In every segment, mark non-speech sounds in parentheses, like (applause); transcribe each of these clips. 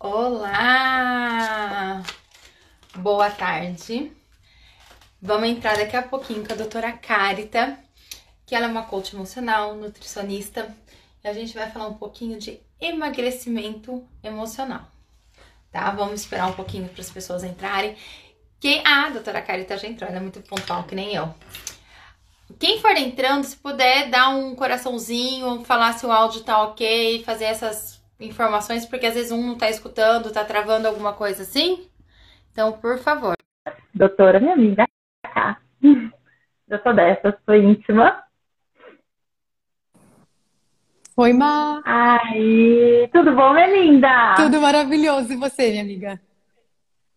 Olá! Boa tarde. Vamos entrar daqui a pouquinho com a doutora Carita, que ela é uma coach emocional, nutricionista, e a gente vai falar um pouquinho de emagrecimento emocional. Tá? Vamos esperar um pouquinho para as pessoas entrarem. Quem... Ah, a doutora Carita já entrou, ela é muito pontual que nem eu. Quem for entrando, se puder dar um coraçãozinho, falar se o áudio tá ok, fazer essas informações, porque às vezes um não tá escutando, tá travando alguma coisa assim. Então, por favor. Doutora, minha amiga, cá. (laughs) Eu sou dessa, sou íntima. Oi, Ma. Ai, tudo bom, minha linda? Tudo maravilhoso. E você, minha amiga?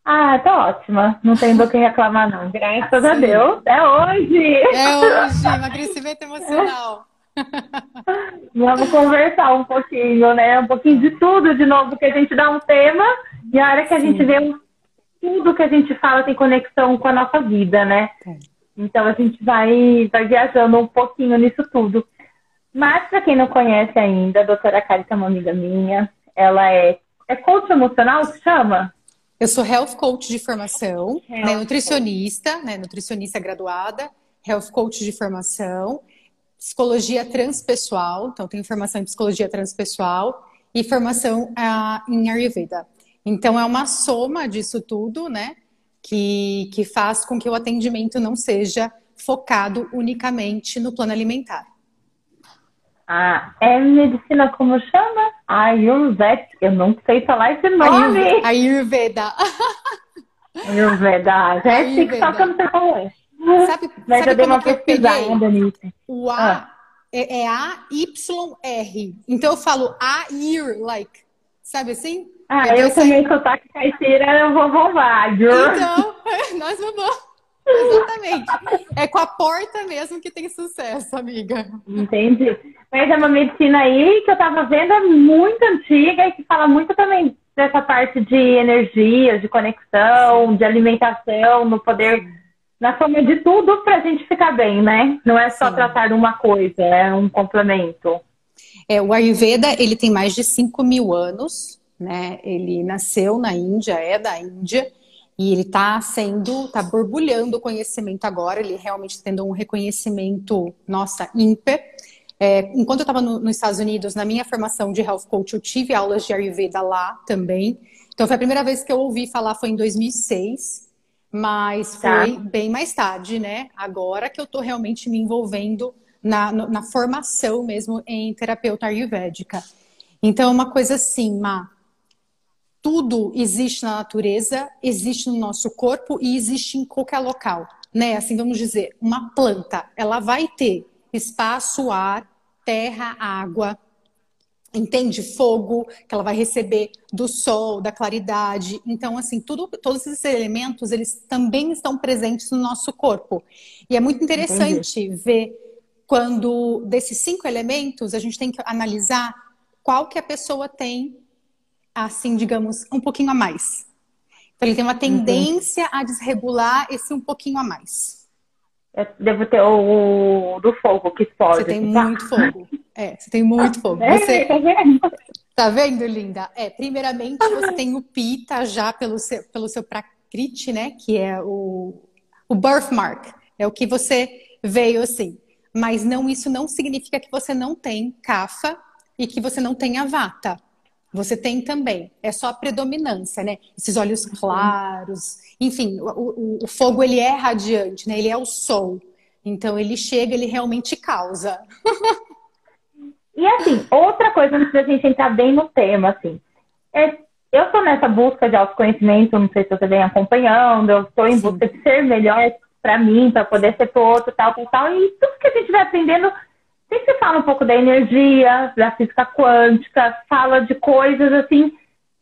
Ah, tá ótima. Não tem do que reclamar, não. Graças Sim. a Deus. É hoje. É hoje. (laughs) Emagrecimento emocional. Vamos conversar um pouquinho, né? Um pouquinho de tudo de novo, que a gente dá um tema e a hora que a Sim. gente vê tudo que a gente fala tem conexão com a nossa vida, né? É. Então a gente vai, vai viajando um pouquinho nisso tudo. Mas para quem não conhece ainda, a doutora Carita é uma amiga minha. Ela é, é coach emocional, se chama? Eu sou health coach de formação, né, nutricionista, né, nutricionista graduada, health coach de formação psicologia transpessoal, então tem formação em psicologia transpessoal e formação uh, em Ayurveda. Então é uma soma disso tudo, né, que, que faz com que o atendimento não seja focado unicamente no plano alimentar. Ah, é medicina como chama? Ayurveda. Eu não sei falar esse nome. Ayurveda. (laughs) Ayurveda. Só que eu não sei qual é. Sabe, (laughs) Mas sabe eu dei uma pesquisada nisso. O A ah. é, é A-Y-R. Então eu falo A-year, like. Sabe assim? Ah, eu, eu também sou sotaque caipira, eu vou vovar. Então, (laughs) nós vamos. (laughs) Exatamente. É com a porta mesmo que tem sucesso, amiga. Entendi. Mas é uma medicina aí que eu tava vendo é muito antiga e que fala muito também dessa parte de energia, de conexão, de alimentação, no poder na forma de tudo para a gente ficar bem, né? Não é só Sim. tratar uma coisa, é um complemento. É, o Ayurveda, ele tem mais de 5 mil anos, né? Ele nasceu na Índia, é da Índia, e ele está sendo, está borbulhando o conhecimento agora, ele realmente está tendo um reconhecimento, nossa, ímpar. É, enquanto eu estava no, nos Estados Unidos, na minha formação de Health Coach, eu tive aulas de Ayurveda lá também. Então, foi a primeira vez que eu ouvi falar, foi em 2006. Mas tá. foi bem mais tarde, né? Agora que eu tô realmente me envolvendo na, na formação mesmo em terapeuta ayurvédica. Então, é uma coisa assim, Ma, tudo existe na natureza, existe no nosso corpo e existe em qualquer local, né? Assim, vamos dizer, uma planta, ela vai ter espaço, ar, terra, água, entende fogo que ela vai receber do sol, da claridade. Então, assim, tudo, todos esses elementos eles também estão presentes no nosso corpo. E é muito interessante Entendi. ver quando desses cinco elementos a gente tem que analisar qual que a pessoa tem, assim, digamos, um pouquinho a mais. Então, ele tem uma tendência uhum. a desregular esse um pouquinho a mais. Eu devo ter o, o do fogo que explode. Você tem tá? muito fogo. É, você tem muito (laughs) fogo. É, você... Tá vendo? Tá vendo, linda? É, primeiramente você tem o pita já pelo seu, pelo seu prakriti, né? Que é o, o birthmark. É o que você veio assim. Mas não, isso não significa que você não tem kafa e que você não tenha vata. Você tem também. É só a predominância, né? Esses olhos claros. Enfim, o, o, o, fogo ele é radiante, né? Ele é o sol. Então ele chega, ele realmente causa. (laughs) e assim, outra coisa antes da gente entrar bem no tema, assim. É, eu estou nessa busca de autoconhecimento, não sei se você vem acompanhando, eu estou em Sim. busca de ser melhor para mim, para poder ser pro outro, tal, tal, tal. E tudo que a gente vai aprendendo sempre se fala um pouco da energia, da física quântica, fala de coisas assim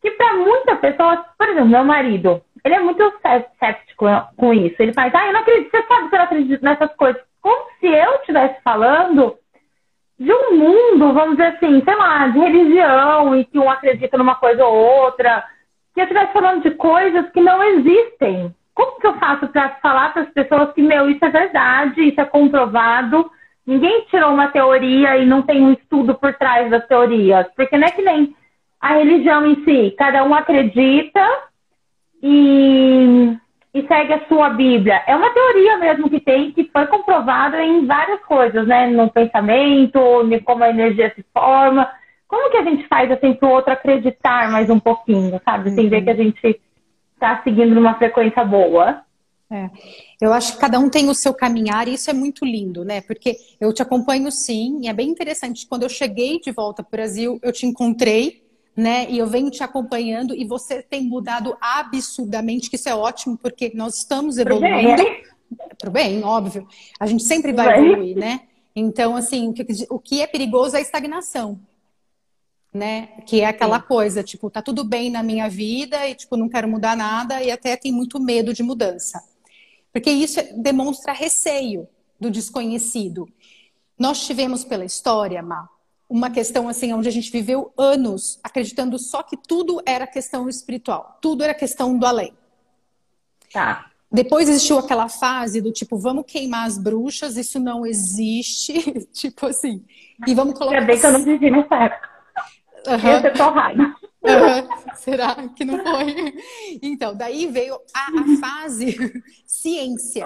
que para muitas pessoas, por exemplo, meu marido, ele é muito cético com isso. Ele faz, ah, eu não acredito, você sabe que eu não acredito nessas coisas. Como se eu estivesse falando de um mundo, vamos dizer assim, sei lá, de religião, e que um acredita numa coisa ou outra, que eu estivesse falando de coisas que não existem. Como que eu faço para falar para as pessoas que, meu, isso é verdade, isso é comprovado, Ninguém tirou uma teoria e não tem um estudo por trás das teorias. Porque não é que nem a religião em si, cada um acredita e, e segue a sua Bíblia. É uma teoria mesmo que tem, que foi comprovada em várias coisas, né? No pensamento, como a energia se forma. Como que a gente faz assim para o outro acreditar mais um pouquinho, sabe? Sem ver uhum. que a gente está seguindo numa frequência boa. É. Eu acho que cada um tem o seu caminhar e isso é muito lindo, né? Porque eu te acompanho sim, e é bem interessante. Quando eu cheguei de volta para o Brasil, eu te encontrei, né? E eu venho te acompanhando e você tem mudado absurdamente, que isso é ótimo, porque nós estamos evoluindo. Para o bem, óbvio. A gente sempre vai evoluir, né? Então, assim, o que, o que é perigoso é a estagnação né? Que é aquela Sim. coisa, tipo, tá tudo bem na minha vida e, tipo, não quero mudar nada e até tem muito medo de mudança. Porque isso demonstra receio do desconhecido. Nós tivemos pela história, Ma, uma questão assim, onde a gente viveu anos acreditando só que tudo era questão espiritual, tudo era questão do além. Tá. Depois existiu aquela fase do tipo, vamos queimar as bruxas, isso não existe, (laughs) tipo assim, e vamos colocar. Ainda bem que eu não vivi nessa época. Uhum. Ia ser torrada. Uhum. (laughs) Será que não foi? Então, daí veio a, a fase (laughs) ciência.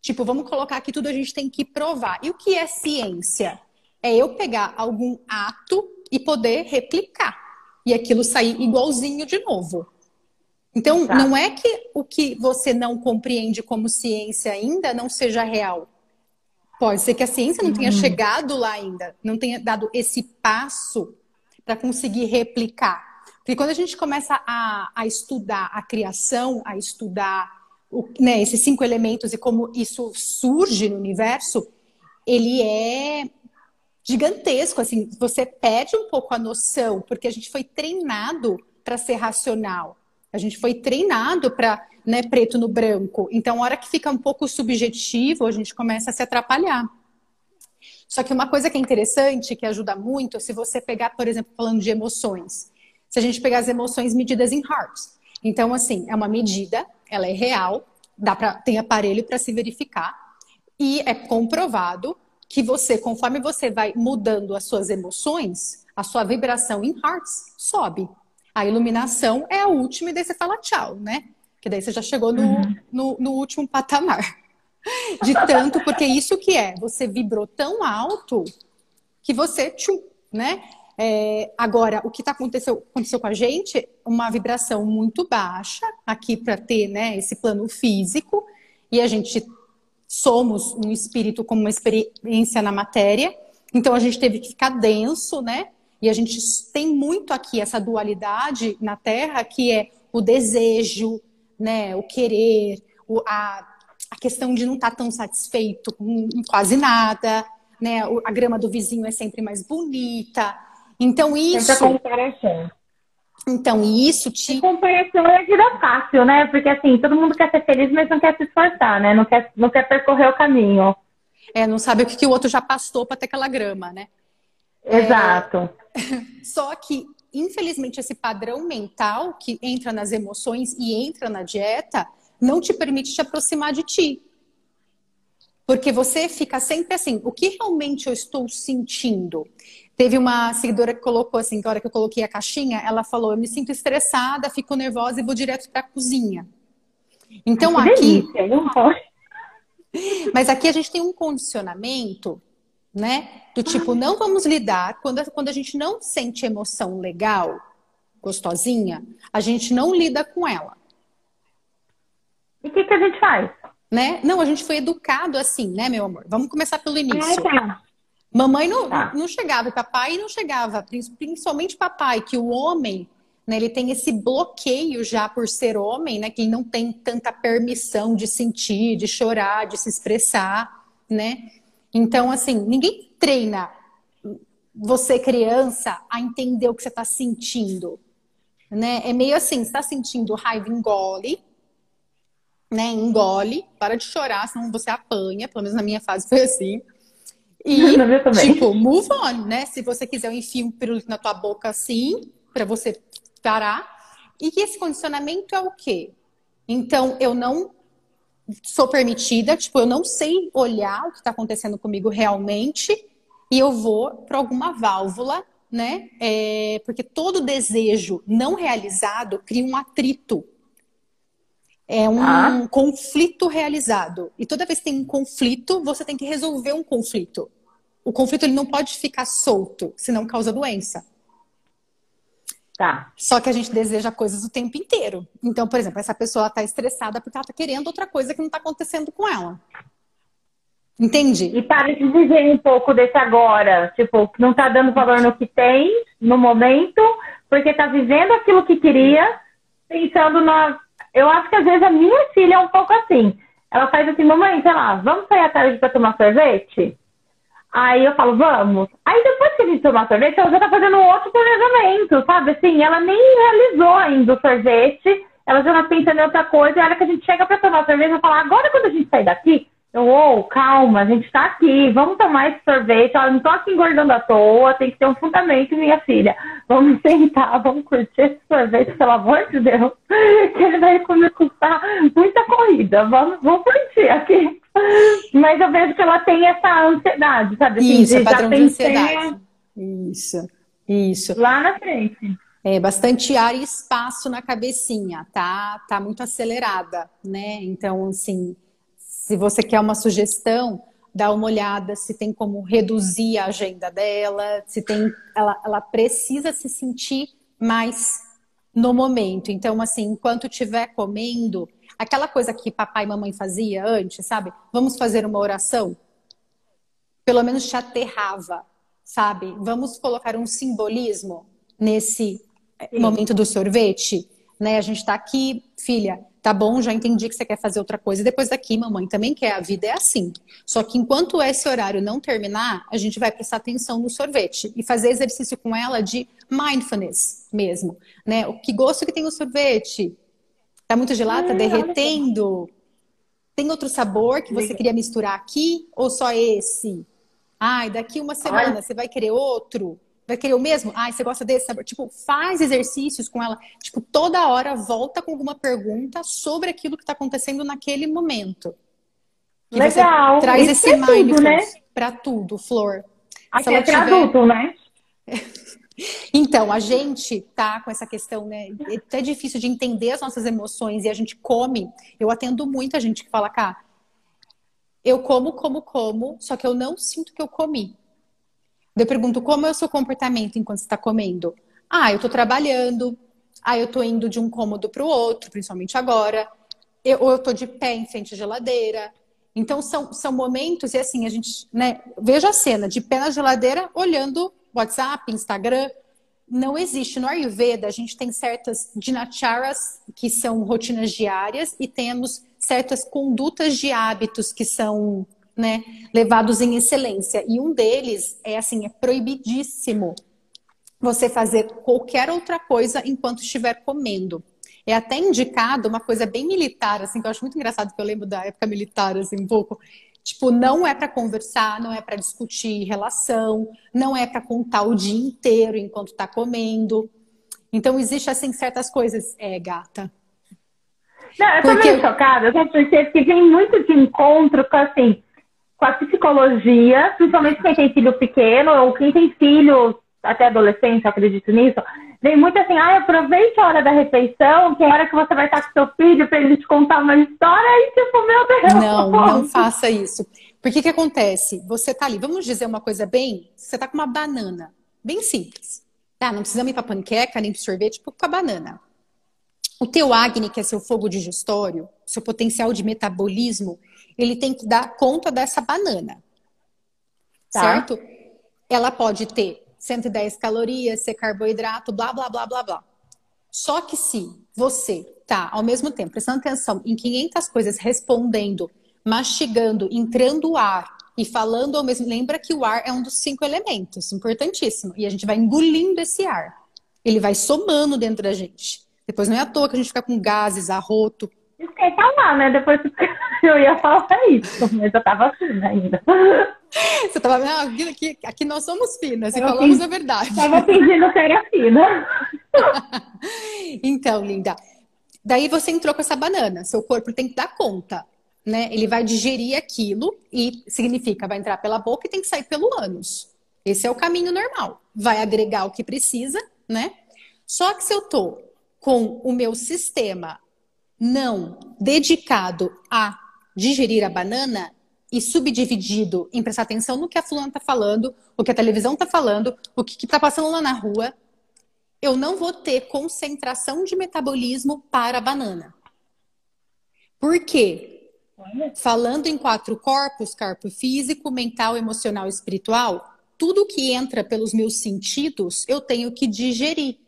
Tipo, vamos colocar aqui tudo a gente tem que provar. E o que é ciência? É eu pegar algum ato e poder replicar. E aquilo sair igualzinho de novo. Então, tá. não é que o que você não compreende como ciência ainda não seja real. Pode ser que a ciência não tenha uhum. chegado lá ainda, não tenha dado esse passo para conseguir replicar. Porque quando a gente começa a, a estudar a criação, a estudar o, né, esses cinco elementos e como isso surge no universo, ele é gigantesco. Assim, você perde um pouco a noção, porque a gente foi treinado para ser racional. A gente foi treinado para né, preto no branco. Então, a hora que fica um pouco subjetivo, a gente começa a se atrapalhar. Só que uma coisa que é interessante, que ajuda muito, se você pegar, por exemplo, falando de emoções. Se a gente pegar as emoções medidas em hearts. Então, assim, é uma medida, ela é real, dá pra, tem aparelho para se verificar. E é comprovado que você, conforme você vai mudando as suas emoções, a sua vibração em hearts sobe. A iluminação é a última e daí você fala tchau, né? Que daí você já chegou no, uhum. no, no último patamar. De tanto, porque isso que é, você vibrou tão alto que você, tchum, né? É, agora, o que tá aconteceu, aconteceu com a gente, uma vibração muito baixa aqui para ter né, esse plano físico, e a gente somos um espírito como uma experiência na matéria, então a gente teve que ficar denso, né? E a gente tem muito aqui essa dualidade na Terra, que é o desejo, né, o querer, o, a a questão de não estar tá tão satisfeito com quase nada, né? A grama do vizinho é sempre mais bonita. Então isso. comparação. Então isso te. A comparação é vida fácil, né? Porque assim, todo mundo quer ser feliz, mas não quer se esforçar, né? Não quer, não quer percorrer o caminho. É, não sabe o que, que o outro já passou para ter aquela grama, né? Exato. É... (laughs) Só que, infelizmente, esse padrão mental que entra nas emoções e entra na dieta não te permite te aproximar de ti. Porque você fica sempre assim, o que realmente eu estou sentindo? Teve uma seguidora que colocou assim, que a hora que eu coloquei a caixinha, ela falou: eu me sinto estressada, fico nervosa e vou direto para a cozinha. Então Ai, aqui. (laughs) Mas aqui a gente tem um condicionamento, né? Do tipo, não vamos lidar. Quando, quando a gente não sente emoção legal, gostosinha, a gente não lida com ela. E o que, que a gente faz? Né? Não, a gente foi educado assim, né, meu amor? Vamos começar pelo início. É, tá. Mamãe não, tá. não chegava, papai não chegava, principalmente papai, que o homem, né, ele tem esse bloqueio já por ser homem, né, que ele não tem tanta permissão de sentir, de chorar, de se expressar, né? Então, assim, ninguém treina você criança a entender o que você está sentindo, né? É meio assim, você está sentindo raiva, engole, né, engole, para de chorar, senão você apanha, pelo menos na minha fase foi assim. E, (laughs) tipo, move on, né? Se você quiser, eu enfio um pirulito na tua boca assim, para você parar. E que esse condicionamento é o quê? Então, eu não sou permitida, tipo, eu não sei olhar o que está acontecendo comigo realmente, e eu vou para alguma válvula né? É, porque todo desejo não realizado cria um atrito. É um ah. conflito realizado. E toda vez que tem um conflito, você tem que resolver um conflito. O conflito ele não pode ficar solto, senão causa doença. Tá. Só que a gente deseja coisas o tempo inteiro. Então, por exemplo, essa pessoa está estressada porque ela está querendo outra coisa que não está acontecendo com ela. Entende? E para de viver um pouco desse agora. Tipo, que não está dando valor no que tem, no momento, porque está vivendo aquilo que queria, pensando na eu acho que às vezes a minha filha é um pouco assim. Ela faz assim, mamãe, sei lá, vamos sair à tarde para tomar sorvete? Aí eu falo, vamos. Aí depois que a gente tomar sorvete, ela já tá fazendo outro planejamento, sabe? Assim, ela nem realizou ainda o sorvete, ela já tá pensando em outra coisa, e a hora que a gente chega para tomar sorvete, ela fala, agora quando a gente sair daqui, eu, oh, calma, a gente está aqui, vamos tomar esse sorvete. Olha, não estou aqui engordando à toa, tem que ter um fundamento, minha filha. Vamos sentar, vamos curtir esse sorvete, pelo amor de Deus, (laughs) que ele vai me custar muita corrida. Vamos, vamos curtir aqui. Mas eu vejo que ela tem essa ansiedade, sabe? Assim, isso, de, padrão de ansiedade. Isso, isso. Lá na frente. É, bastante ar e espaço na cabecinha, tá? Tá muito acelerada, né? Então, assim, se você quer uma sugestão, dá uma olhada se tem como reduzir a agenda dela, se tem, ela, ela precisa se sentir mais no momento. Então, assim, enquanto estiver comendo, aquela coisa que papai e mamãe fazia antes, sabe? Vamos fazer uma oração? Pelo menos te aterrava, sabe? Vamos colocar um simbolismo nesse Sim. momento do sorvete, né? A gente está aqui, filha, tá bom, já entendi que você quer fazer outra coisa. Depois daqui, mamãe também quer, a vida é assim. Só que enquanto esse horário não terminar, a gente vai prestar atenção no sorvete e fazer exercício com ela de mindfulness mesmo, né? O que gosto que tem o sorvete? Tá muito gelado, tá hum, derretendo? Tem outro sabor que você queria misturar aqui ou só esse? Ai, daqui uma semana você vai querer outro? Vai querer o mesmo? Ai, você gosta desse sabor? Tipo, faz exercícios com ela. Tipo, toda hora volta com alguma pergunta sobre aquilo que está acontecendo naquele momento. Que Legal. traz Isso esse é mindfulness né? para tudo, Flor. Até é tiver... adulto, né? (laughs) Então, a gente tá com essa questão, né? É até difícil de entender as nossas emoções e a gente come. Eu atendo muita gente que fala, cá, eu como, como, como, só que eu não sinto que eu comi. Eu pergunto como é o seu comportamento enquanto está comendo. Ah, eu estou trabalhando. Ah, eu estou indo de um cômodo para o outro, principalmente agora. Eu, ou eu estou de pé em frente à geladeira. Então são, são momentos e assim a gente, né? Veja a cena de pé na geladeira, olhando WhatsApp, Instagram. Não existe no Ayurveda. A gente tem certas dinacharas que são rotinas diárias e temos certas condutas de hábitos que são né, levados em excelência. E um deles é assim, é proibidíssimo você fazer qualquer outra coisa enquanto estiver comendo. É até indicado uma coisa bem militar, assim, que eu acho muito engraçado, que eu lembro da época militar, assim, um pouco. Tipo, não é para conversar, não é para discutir relação, não é para contar o dia inteiro enquanto está comendo. Então, existe, assim, certas coisas. É, gata. Não, eu tô meio chocada, porque vem muito de encontro com, assim, com a psicologia, principalmente quem tem filho pequeno ou quem tem filho até adolescente, acredito nisso, vem muito assim, ah, aproveite a hora da refeição, que é a hora que você vai estar com seu filho para ele te contar uma história e tipo, meu Deus. Não, não faça isso. Porque que acontece? Você tá ali, vamos dizer uma coisa bem, você tá com uma banana, bem simples. Tá, não precisamos ir para panqueca, nem para sorvete, tipo com a banana. O teu Agni, que é seu fogo digestório, seu potencial de metabolismo, ele tem que dar conta dessa banana. Tá. Certo? Ela pode ter 110 calorias, ser carboidrato, blá, blá, blá, blá, blá. Só que se você tá, ao mesmo tempo, prestando atenção em 500 coisas, respondendo, mastigando, entrando o ar e falando ao mesmo lembra que o ar é um dos cinco elementos, importantíssimo. E a gente vai engolindo esse ar. Ele vai somando dentro da gente. Depois não é à toa que a gente fica com gases, arroto. Esqueci falar, né? Depois (laughs) eu ia falar isso, mas eu tava assim ainda. Você tava vendo? Aqui, aqui nós somos finas e falamos a verdade. Tava fingindo ser a fina. (laughs) então, linda. Daí você entrou com essa banana. Seu corpo tem que dar conta, né? Ele vai digerir aquilo e significa vai entrar pela boca e tem que sair pelo ânus. Esse é o caminho normal. Vai agregar o que precisa, né? Só que se eu tô com o meu sistema não dedicado a digerir a banana e subdividido em prestar atenção no que a fulana está falando, o que a televisão está falando, o que está passando lá na rua, eu não vou ter concentração de metabolismo para a banana. Por quê? Falando em quatro corpos, corpo físico, mental, emocional e espiritual, tudo que entra pelos meus sentidos, eu tenho que digerir.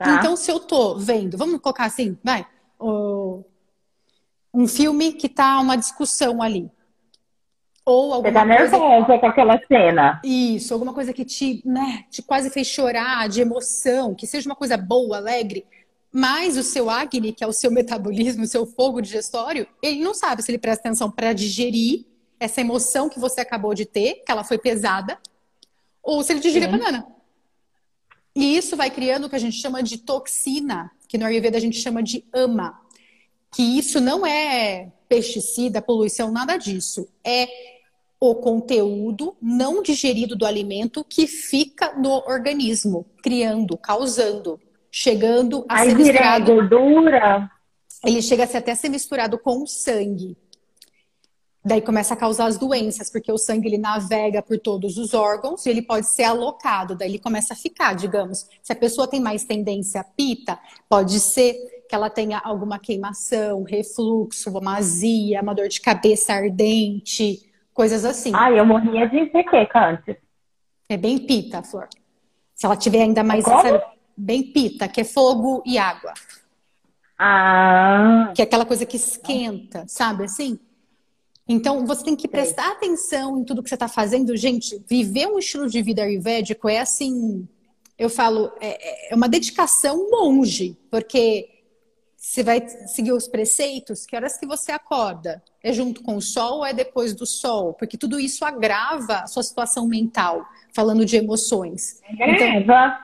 Tá. Então, se eu tô vendo, vamos colocar assim, vai, um filme que tá uma discussão ali. Ou alguma Você tá nervosa coisa... com aquela cena. Isso, alguma coisa que te, né, te quase fez chorar de emoção, que seja uma coisa boa, alegre. Mas o seu Agni, que é o seu metabolismo, o seu fogo digestório, ele não sabe se ele presta atenção para digerir essa emoção que você acabou de ter, que ela foi pesada, ou se ele digerir a banana. E isso vai criando o que a gente chama de toxina, que no Ayurveda a gente chama de ama. Que isso não é pesticida, poluição, nada disso. É o conteúdo não digerido do alimento que fica no organismo, criando, causando, chegando a Aí ser misturado. gordura. Ele chega a ser até ser misturado com o sangue. Daí começa a causar as doenças, porque o sangue ele navega por todos os órgãos e ele pode ser alocado, daí ele começa a ficar, digamos. Se a pessoa tem mais tendência a pita, pode ser que ela tenha alguma queimação, refluxo, uma azia, uma dor de cabeça ardente, coisas assim. Ah, eu morria de enxaqueca antes. É bem pita, Flor. Se ela tiver ainda mais essa, bem pita, que é fogo e água. Ah. Que é aquela coisa que esquenta, sabe assim? Então, você tem que prestar atenção em tudo que você está fazendo. Gente, viver um estilo de vida ayurvédico é assim, eu falo, é, é uma dedicação monge, porque você vai seguir os preceitos, que horas que você acorda? É junto com o sol ou é depois do sol? Porque tudo isso agrava a sua situação mental, falando de emoções. Agrava. Então,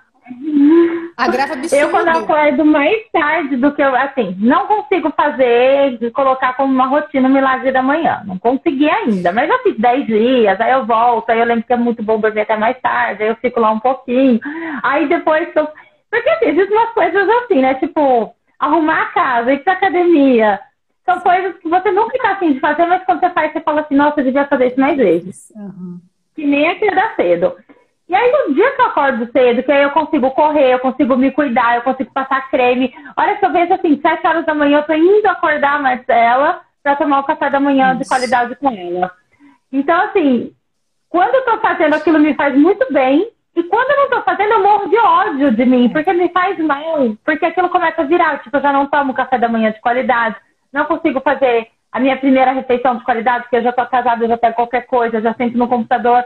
agrava absurdo. Eu, quando acordo mais tarde do que eu, assim, não consigo fazer, de colocar como uma rotina o milagre da manhã. Não consegui ainda, mas já fiz 10 dias, aí eu volto, aí eu lembro que é muito bom dormir até mais tarde, aí eu fico lá um pouquinho. Aí depois eu... Porque assim, existem umas coisas assim, né? Tipo, arrumar a casa, ir pra academia. São coisas que você nunca tá afim de fazer, mas quando você faz, você fala assim, nossa, eu devia fazer isso mais vezes. Uhum. Que nem acordar cedo. E aí, no dia que eu acordo cedo, que aí eu consigo correr, eu consigo me cuidar, eu consigo passar creme. Olha, se eu vejo assim, sete horas da manhã, eu tô indo acordar a Marcela pra tomar o café da manhã de qualidade com ela. Então, assim, quando eu tô fazendo aquilo me faz muito bem, e quando eu não tô fazendo, eu morro de ódio de mim, porque me faz mal, porque aquilo começa a virar. Tipo, eu já não tomo café da manhã de qualidade, não consigo fazer a minha primeira refeição de qualidade, porque eu já tô casada, eu já pego qualquer coisa, já sento no computador.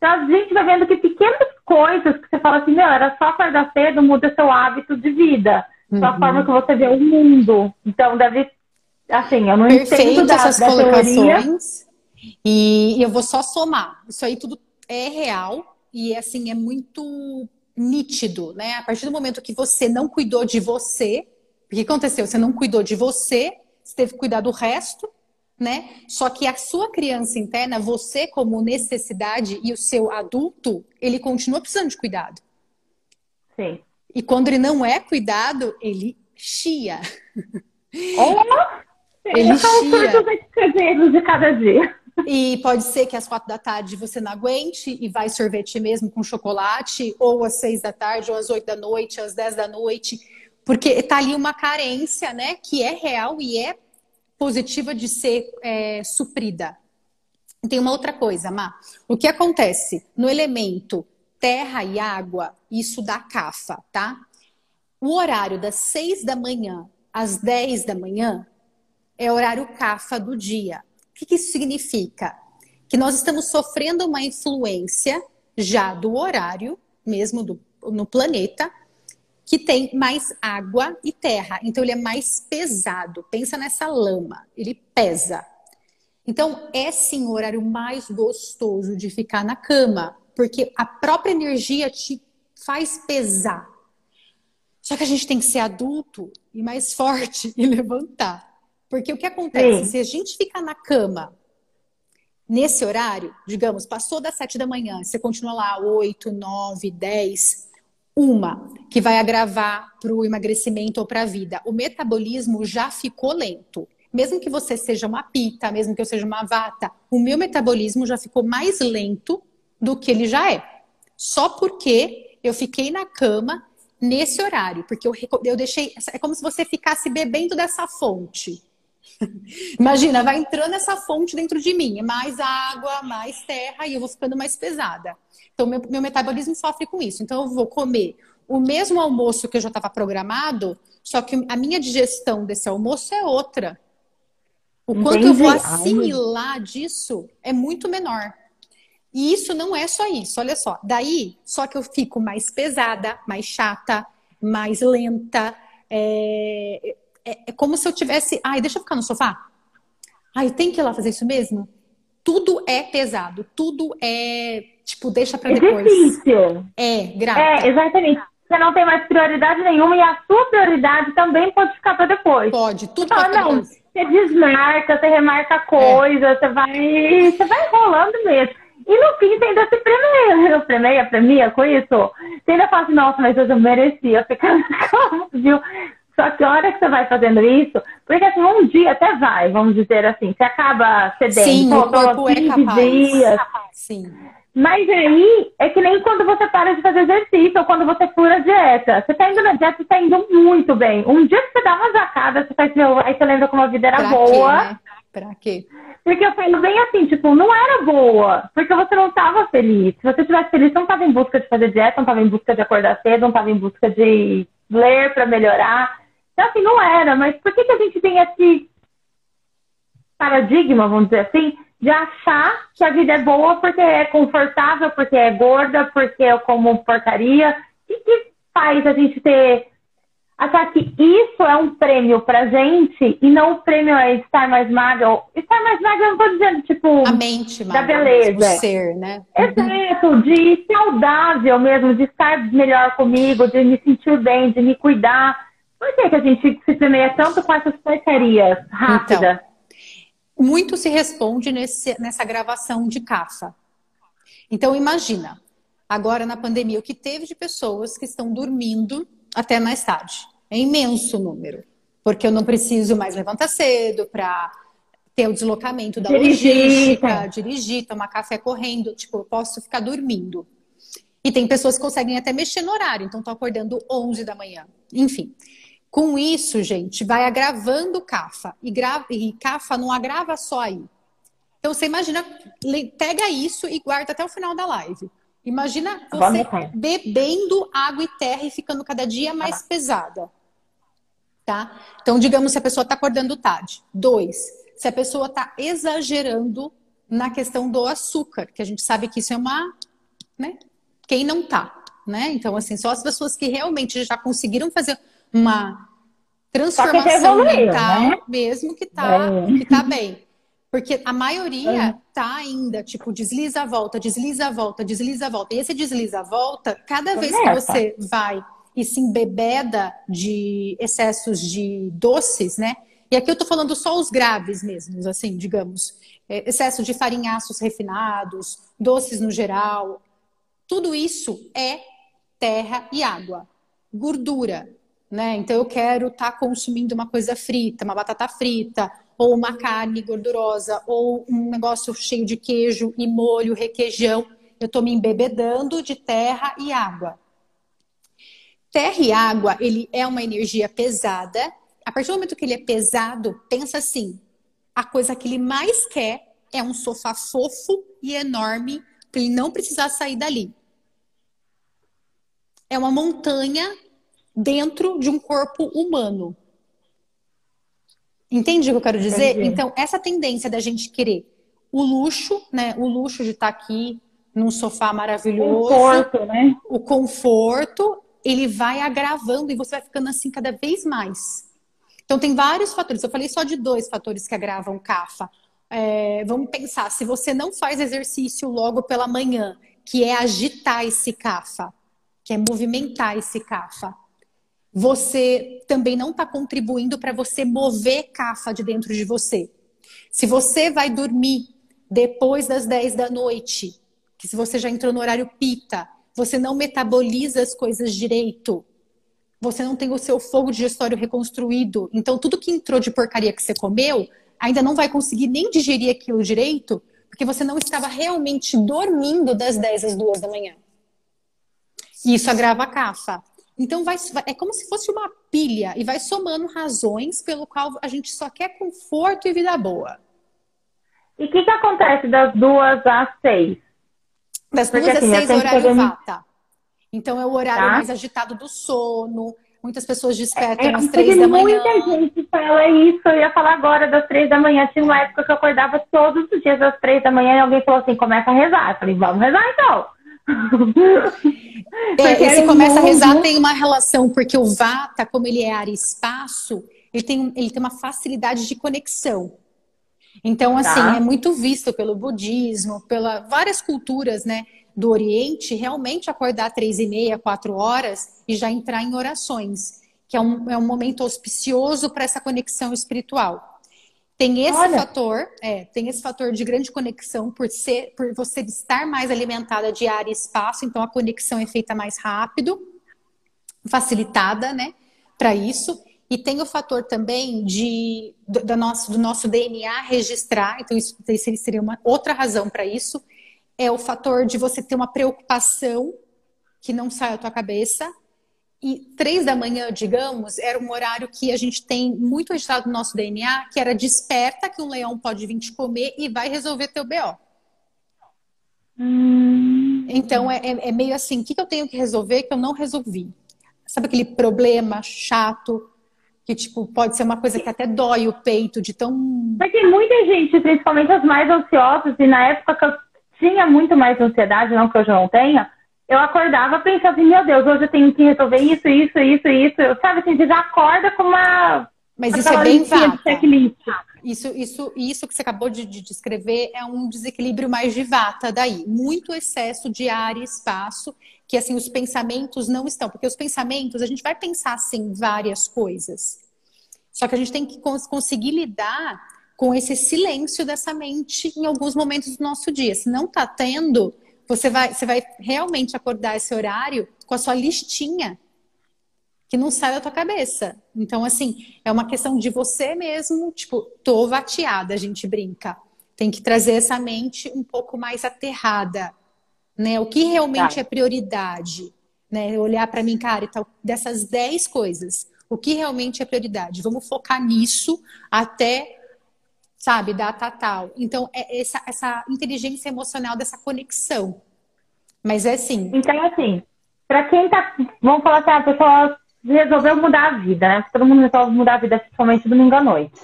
Então a gente vai vendo que pequenas coisas que você fala assim, meu, era só acordar cedo, muda seu hábito de vida, uhum. a forma que você vê o mundo. Então deve, assim, eu não Perfeito entendo da, essas da colocações. E eu vou só somar. Isso aí tudo é real, e assim é muito nítido, né? A partir do momento que você não cuidou de você, o que aconteceu? Você não cuidou de você, você teve que cuidar do resto, né? Só que a sua criança interna, você como necessidade e o seu adulto, ele continua precisando de cuidado. Sim. E quando ele não é cuidado, ele chia. Oh, (laughs) ele chia. de cada dia. E pode ser que às quatro da tarde você não aguente e vai sorvete mesmo com chocolate, ou às seis da tarde, ou às oito da noite, às dez da noite, porque tá ali uma carência, né, que é real e é positiva de ser é, suprida. Tem uma outra coisa, Má. O que acontece no elemento terra e água, isso dá cafa, tá? O horário das seis da manhã às dez da manhã é horário cafa do dia que, que isso significa? Que nós estamos sofrendo uma influência já do horário, mesmo do, no planeta, que tem mais água e terra. Então ele é mais pesado. Pensa nessa lama, ele pesa. Então é sim o horário mais gostoso de ficar na cama, porque a própria energia te faz pesar. Só que a gente tem que ser adulto e mais (laughs) forte e levantar. Porque o que acontece? Sim. Se a gente fica na cama nesse horário, digamos, passou das sete da manhã, você continua lá oito, nove, dez, uma que vai agravar para o emagrecimento ou para a vida. O metabolismo já ficou lento. Mesmo que você seja uma pita, mesmo que eu seja uma vata, o meu metabolismo já ficou mais lento do que ele já é. Só porque eu fiquei na cama nesse horário, porque eu, eu deixei. É como se você ficasse bebendo dessa fonte. (laughs) Imagina, vai entrando essa fonte dentro de mim, mais água, mais terra e eu vou ficando mais pesada. Então, meu, meu metabolismo sofre com isso. Então, eu vou comer o mesmo almoço que eu já estava programado, só que a minha digestão desse almoço é outra. O quanto eu vou assimilar disso é muito menor. E isso não é só isso, olha só. Daí, só que eu fico mais pesada, mais chata, mais lenta. É, é, é como se eu tivesse. Ai, deixa eu ficar no sofá. Ai, tem que ir lá fazer isso mesmo? Tudo é pesado, tudo é tipo, deixa pra depois. Difícil. É, grata. É, exatamente. Você não tem mais prioridade nenhuma e a sua prioridade também pode ficar pra depois. Pode, tudo não, depois. Você desmarca, você remarca coisa, é. você vai. Você vai enrolando mesmo. E no fim você ainda se premia, (laughs) premia, premia com isso. Você ainda fala assim, nossa, mas eu merecia ficar (laughs) viu? Só que a hora que você vai fazendo isso, porque assim, um dia até vai, vamos dizer assim, você acaba cedendo. Sim, o corpo é capaz. Dias. Sim. Mas aí é que nem quando você para de fazer exercício ou quando você fura a dieta. Você tá indo na dieta, você tá indo muito bem. Um dia que você dá uma zacada, você faz, meu, aí você lembra como a vida era pra boa. Quê, né? Pra quê? Porque eu falo bem assim, tipo, não era boa, porque você não estava feliz. Se você estivesse feliz, você não estava em busca de fazer dieta, não estava em busca de acordar cedo, não estava em busca de ler para melhorar. Então, assim, não era. Mas por que, que a gente tem esse paradigma, vamos dizer assim, de achar que a vida é boa porque é confortável, porque é gorda, porque eu como porcaria. O que faz a gente ter. Achar que isso é um prêmio pra gente e não o prêmio é estar mais magra. Estar mais magra, eu não tô dizendo, tipo. A mente, da beleza. O ser, né? Exato, de saudável mesmo, de estar melhor comigo, de me sentir bem, de me cuidar. Por que, que a gente se premia tanto com essas porcarias rápidas? Então, muito se responde nesse, nessa gravação de CAFA. Então, imagina, agora na pandemia, o que teve de pessoas que estão dormindo até mais tarde. É imenso o número. Porque eu não preciso mais levantar cedo para ter o deslocamento da dirigir. logística, dirigir, tomar café correndo. Tipo, eu posso ficar dormindo. E tem pessoas que conseguem até mexer no horário, então estou acordando 11 da manhã. Enfim. Com isso, gente, vai agravando o CAFA. E, gra... e CAFA não agrava só aí. Então, você imagina, pega isso e guarda até o final da live. Imagina você bebendo água e terra e ficando cada dia mais pesada. Tá? Então, digamos se a pessoa está acordando tarde. Dois, se a pessoa está exagerando na questão do açúcar, que a gente sabe que isso é uma. Né? Quem não tá, né? Então, assim, só as pessoas que realmente já conseguiram fazer uma transformação mental né? mesmo que tá, é. que tá bem. Porque a maioria é. tá ainda, tipo, desliza a volta, desliza a volta, desliza a volta. E esse desliza a volta, cada vez que você vai e se embebeda de excessos de doces, né? E aqui eu tô falando só os graves mesmo, assim, digamos. É, excesso de farinhaços refinados, doces no geral. Tudo isso é terra e água. Gordura, né? Então eu quero estar tá consumindo uma coisa frita, uma batata frita, ou uma carne gordurosa, ou um negócio cheio de queijo e molho, requeijão. Eu estou me embebedando de terra e água. Terra e água, ele é uma energia pesada. A partir do momento que ele é pesado, pensa assim: a coisa que ele mais quer é um sofá fofo e enorme para ele não precisar sair dali. É uma montanha dentro de um corpo humano. Entende o que eu quero dizer? Entendi. Então, essa tendência da gente querer o luxo, né? O luxo de estar aqui num sofá maravilhoso. Conforto, né? O conforto, ele vai agravando e você vai ficando assim cada vez mais. Então, tem vários fatores. Eu falei só de dois fatores que agravam CAFA. É, vamos pensar, se você não faz exercício logo pela manhã, que é agitar esse CAFA, que é movimentar esse CAFA, você também não está contribuindo para você mover cafa de dentro de você. Se você vai dormir depois das 10 da noite, que se você já entrou no horário pita, você não metaboliza as coisas direito, você não tem o seu fogo digestório reconstruído, então tudo que entrou de porcaria que você comeu, ainda não vai conseguir nem digerir aquilo direito, porque você não estava realmente dormindo das 10 às 2 da manhã. E isso agrava a cafa. Então vai, é como se fosse uma pilha e vai somando razões pelo qual a gente só quer conforto e vida boa. E o que, que acontece das duas às seis? Das duas Porque, às assim, seis, horário pegando... vata. Então é o horário tá. mais agitado do sono. Muitas pessoas despertam é, às três da manhã. Muita gente fala isso. Eu ia falar agora das três da manhã. Tinha uma época que eu acordava todos os dias às três da manhã e alguém falou assim: começa a rezar. Eu falei, vamos rezar então. É, esse começa a rezar tem uma relação, porque o Vata, como ele é área espaço, ele tem, ele tem uma facilidade de conexão. Então, assim, tá. é muito visto pelo budismo, pela várias culturas, né, do Oriente, realmente acordar três e meia, quatro horas e já entrar em orações, que é um, é um momento auspicioso para essa conexão espiritual. Tem esse Olha. fator, é, tem esse fator de grande conexão por ser, por você estar mais alimentada de ar e espaço, então a conexão é feita mais rápido, facilitada, né, para isso. E tem o fator também de, do, do, nosso, do nosso DNA registrar, então isso seria uma outra razão para isso. É o fator de você ter uma preocupação que não sai da tua cabeça. E três da manhã, digamos, era um horário que a gente tem muito registrado no nosso DNA, que era desperta que um leão pode vir te comer e vai resolver teu BO. Hum. Então é, é, é meio assim, o que, que eu tenho que resolver que eu não resolvi? Sabe aquele problema chato que, tipo, pode ser uma coisa que até dói o peito de tão. Porque muita gente, principalmente as mais ansiosas, e na época que eu tinha muito mais ansiedade, não que eu não tenha, eu acordava pensando assim, meu Deus, hoje eu tenho que resolver isso, isso, isso, isso. Eu, sabe assim, você já acorda com uma. Mas isso é bem vata. Isso, isso, isso que você acabou de, de descrever é um desequilíbrio mais de vata daí. Muito excesso de ar e espaço que assim os pensamentos não estão, porque os pensamentos a gente vai pensar assim várias coisas. Só que a gente tem que cons conseguir lidar com esse silêncio dessa mente em alguns momentos do nosso dia. Se não está tendo, você vai, você vai realmente acordar esse horário com a sua listinha que não sai da tua cabeça. Então, assim, é uma questão de você mesmo, tipo, tô vateada, a gente brinca. Tem que trazer essa mente um pouco mais aterrada né? O que realmente tá. é prioridade, né? Olhar para mim, cara, então, dessas 10 coisas, o que realmente é prioridade? Vamos focar nisso até, sabe, data tal. Então, é essa, essa inteligência emocional dessa conexão. Mas é assim. Então, assim, para quem tá. Vamos falar assim, a pessoa resolveu mudar a vida, né? Todo mundo resolve mudar a vida, principalmente domingo à noite.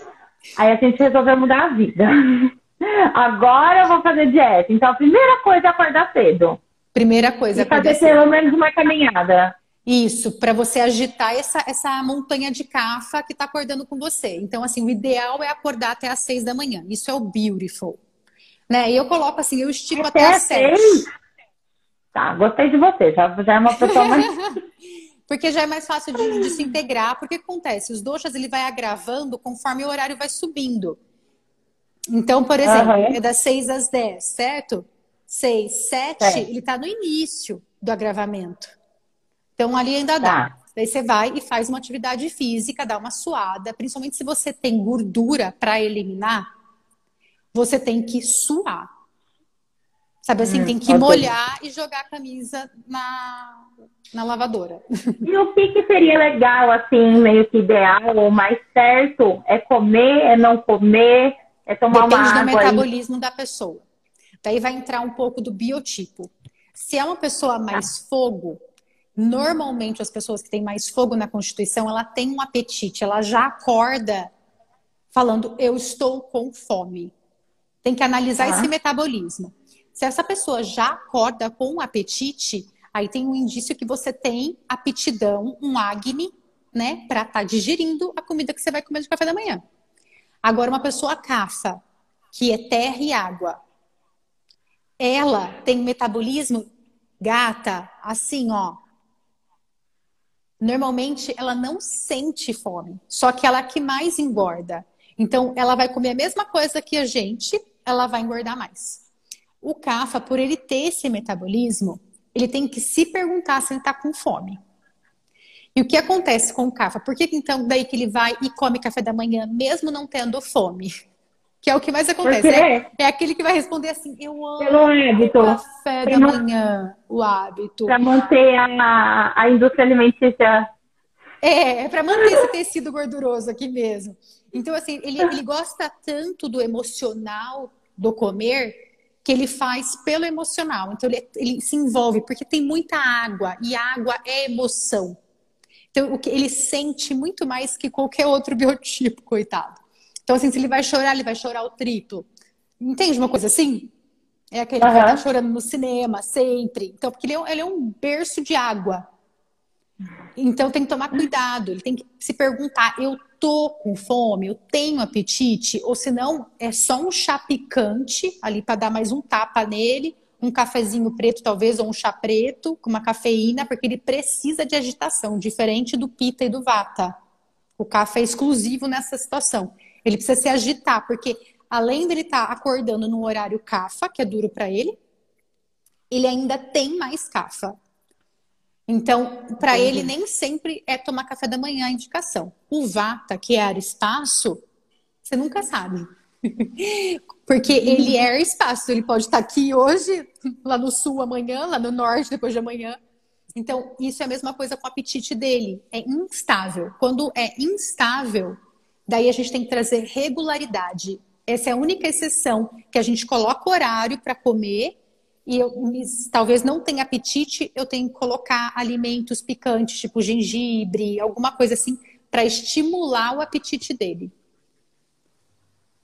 Aí a gente resolveu mudar a vida. (laughs) Agora eu vou fazer dieta. Então a primeira coisa é acordar cedo. Primeira coisa é fazer cedo. pelo menos uma caminhada. Isso, para você agitar essa, essa montanha de cafa que está acordando com você. Então, assim, o ideal é acordar até às seis da manhã. Isso é o beautiful. Né? E eu coloco assim, eu estico até, até às sete. Tá, gostei de você. Já, já é uma pessoa mais. (laughs) porque já é mais fácil de, de se integrar. Porque acontece? Os doxas ele vai agravando conforme o horário vai subindo. Então, por exemplo, uhum. é das 6 às 10, certo? 6, 7, é. ele está no início do agravamento. Então, ali ainda dá. Tá. Daí você vai e faz uma atividade física, dá uma suada, principalmente se você tem gordura para eliminar, você tem que suar. Sabe assim, hum, tem que molhar e jogar a camisa na, na lavadora. (laughs) E o que, que seria legal, assim, meio que ideal ou mais certo? É comer, é não comer? É tomar Depende uma do metabolismo da pessoa. Daí vai entrar um pouco do biotipo. Se é uma pessoa mais ah. fogo, normalmente as pessoas que têm mais fogo na constituição, ela tem um apetite, ela já acorda falando eu estou com fome. Tem que analisar ah. esse metabolismo. Se essa pessoa já acorda com um apetite, aí tem um indício que você tem aptidão, um Agni, né, para estar tá digerindo a comida que você vai comer de café da manhã. Agora, uma pessoa caça, que é terra e água, ela tem um metabolismo gata, assim, ó. Normalmente ela não sente fome, só que ela é que mais engorda. Então, ela vai comer a mesma coisa que a gente, ela vai engordar mais. O CAFA, por ele ter esse metabolismo, ele tem que se perguntar se ele está com fome. E o que acontece com o CAFA? Por que então daí que ele vai e come café da manhã, mesmo não tendo fome? Que é o que mais acontece. É, é, aquele que vai responder assim, eu amo Pelo hábito. café da manhã, o hábito. Para manter a, a indústria alimentícia. É, é para manter esse tecido gorduroso aqui mesmo. Então, assim, ele, ele gosta tanto do emocional do comer que ele faz pelo emocional. Então, ele, ele se envolve, porque tem muita água, e água é emoção. Então, o que ele sente muito mais que qualquer outro (laughs) biotipo, coitado. Então, assim, se ele vai chorar, ele vai chorar o triplo. Entende uma coisa assim? É aquele uhum. que vai estar chorando no cinema, sempre. Então, porque ele é, ele é um berço de água. Então tem que tomar cuidado, ele tem que se perguntar: eu tô com fome, eu tenho apetite, ou se não, é só um chá picante ali para dar mais um tapa nele, um cafezinho preto talvez ou um chá preto com uma cafeína, porque ele precisa de agitação, diferente do pita e do vata. O café é exclusivo nessa situação. Ele precisa se agitar, porque além dele estar tá acordando num horário cafa, que é duro para ele, ele ainda tem mais cafa. Então, para ele, nem sempre é tomar café da manhã a indicação. O vata, que é espaço, você nunca sabe. (laughs) Porque ele é espaço, ele pode estar aqui hoje, lá no sul amanhã, lá no norte depois de amanhã. Então, isso é a mesma coisa com o apetite dele. É instável. Quando é instável, Daí a gente tem que trazer regularidade. Essa é a única exceção que a gente coloca horário para comer e eu talvez não tenha apetite, eu tenho que colocar alimentos picantes, tipo gengibre, alguma coisa assim, para estimular o apetite dele.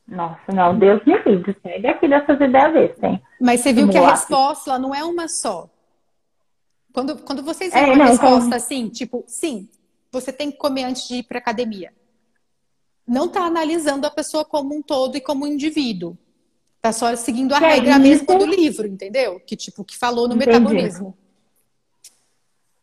Nossa, não, Deus me livre, sai daqui dessas ideias hein? Mas você viu que a resposta não é uma só. Quando, quando vocês veem é, uma não, resposta então... assim, tipo, sim, você tem que comer antes de ir para academia não está analisando a pessoa como um todo e como um indivíduo. Está só seguindo a que regra é mesmo do livro, entendeu? Que tipo, que falou no Entendi. metabolismo.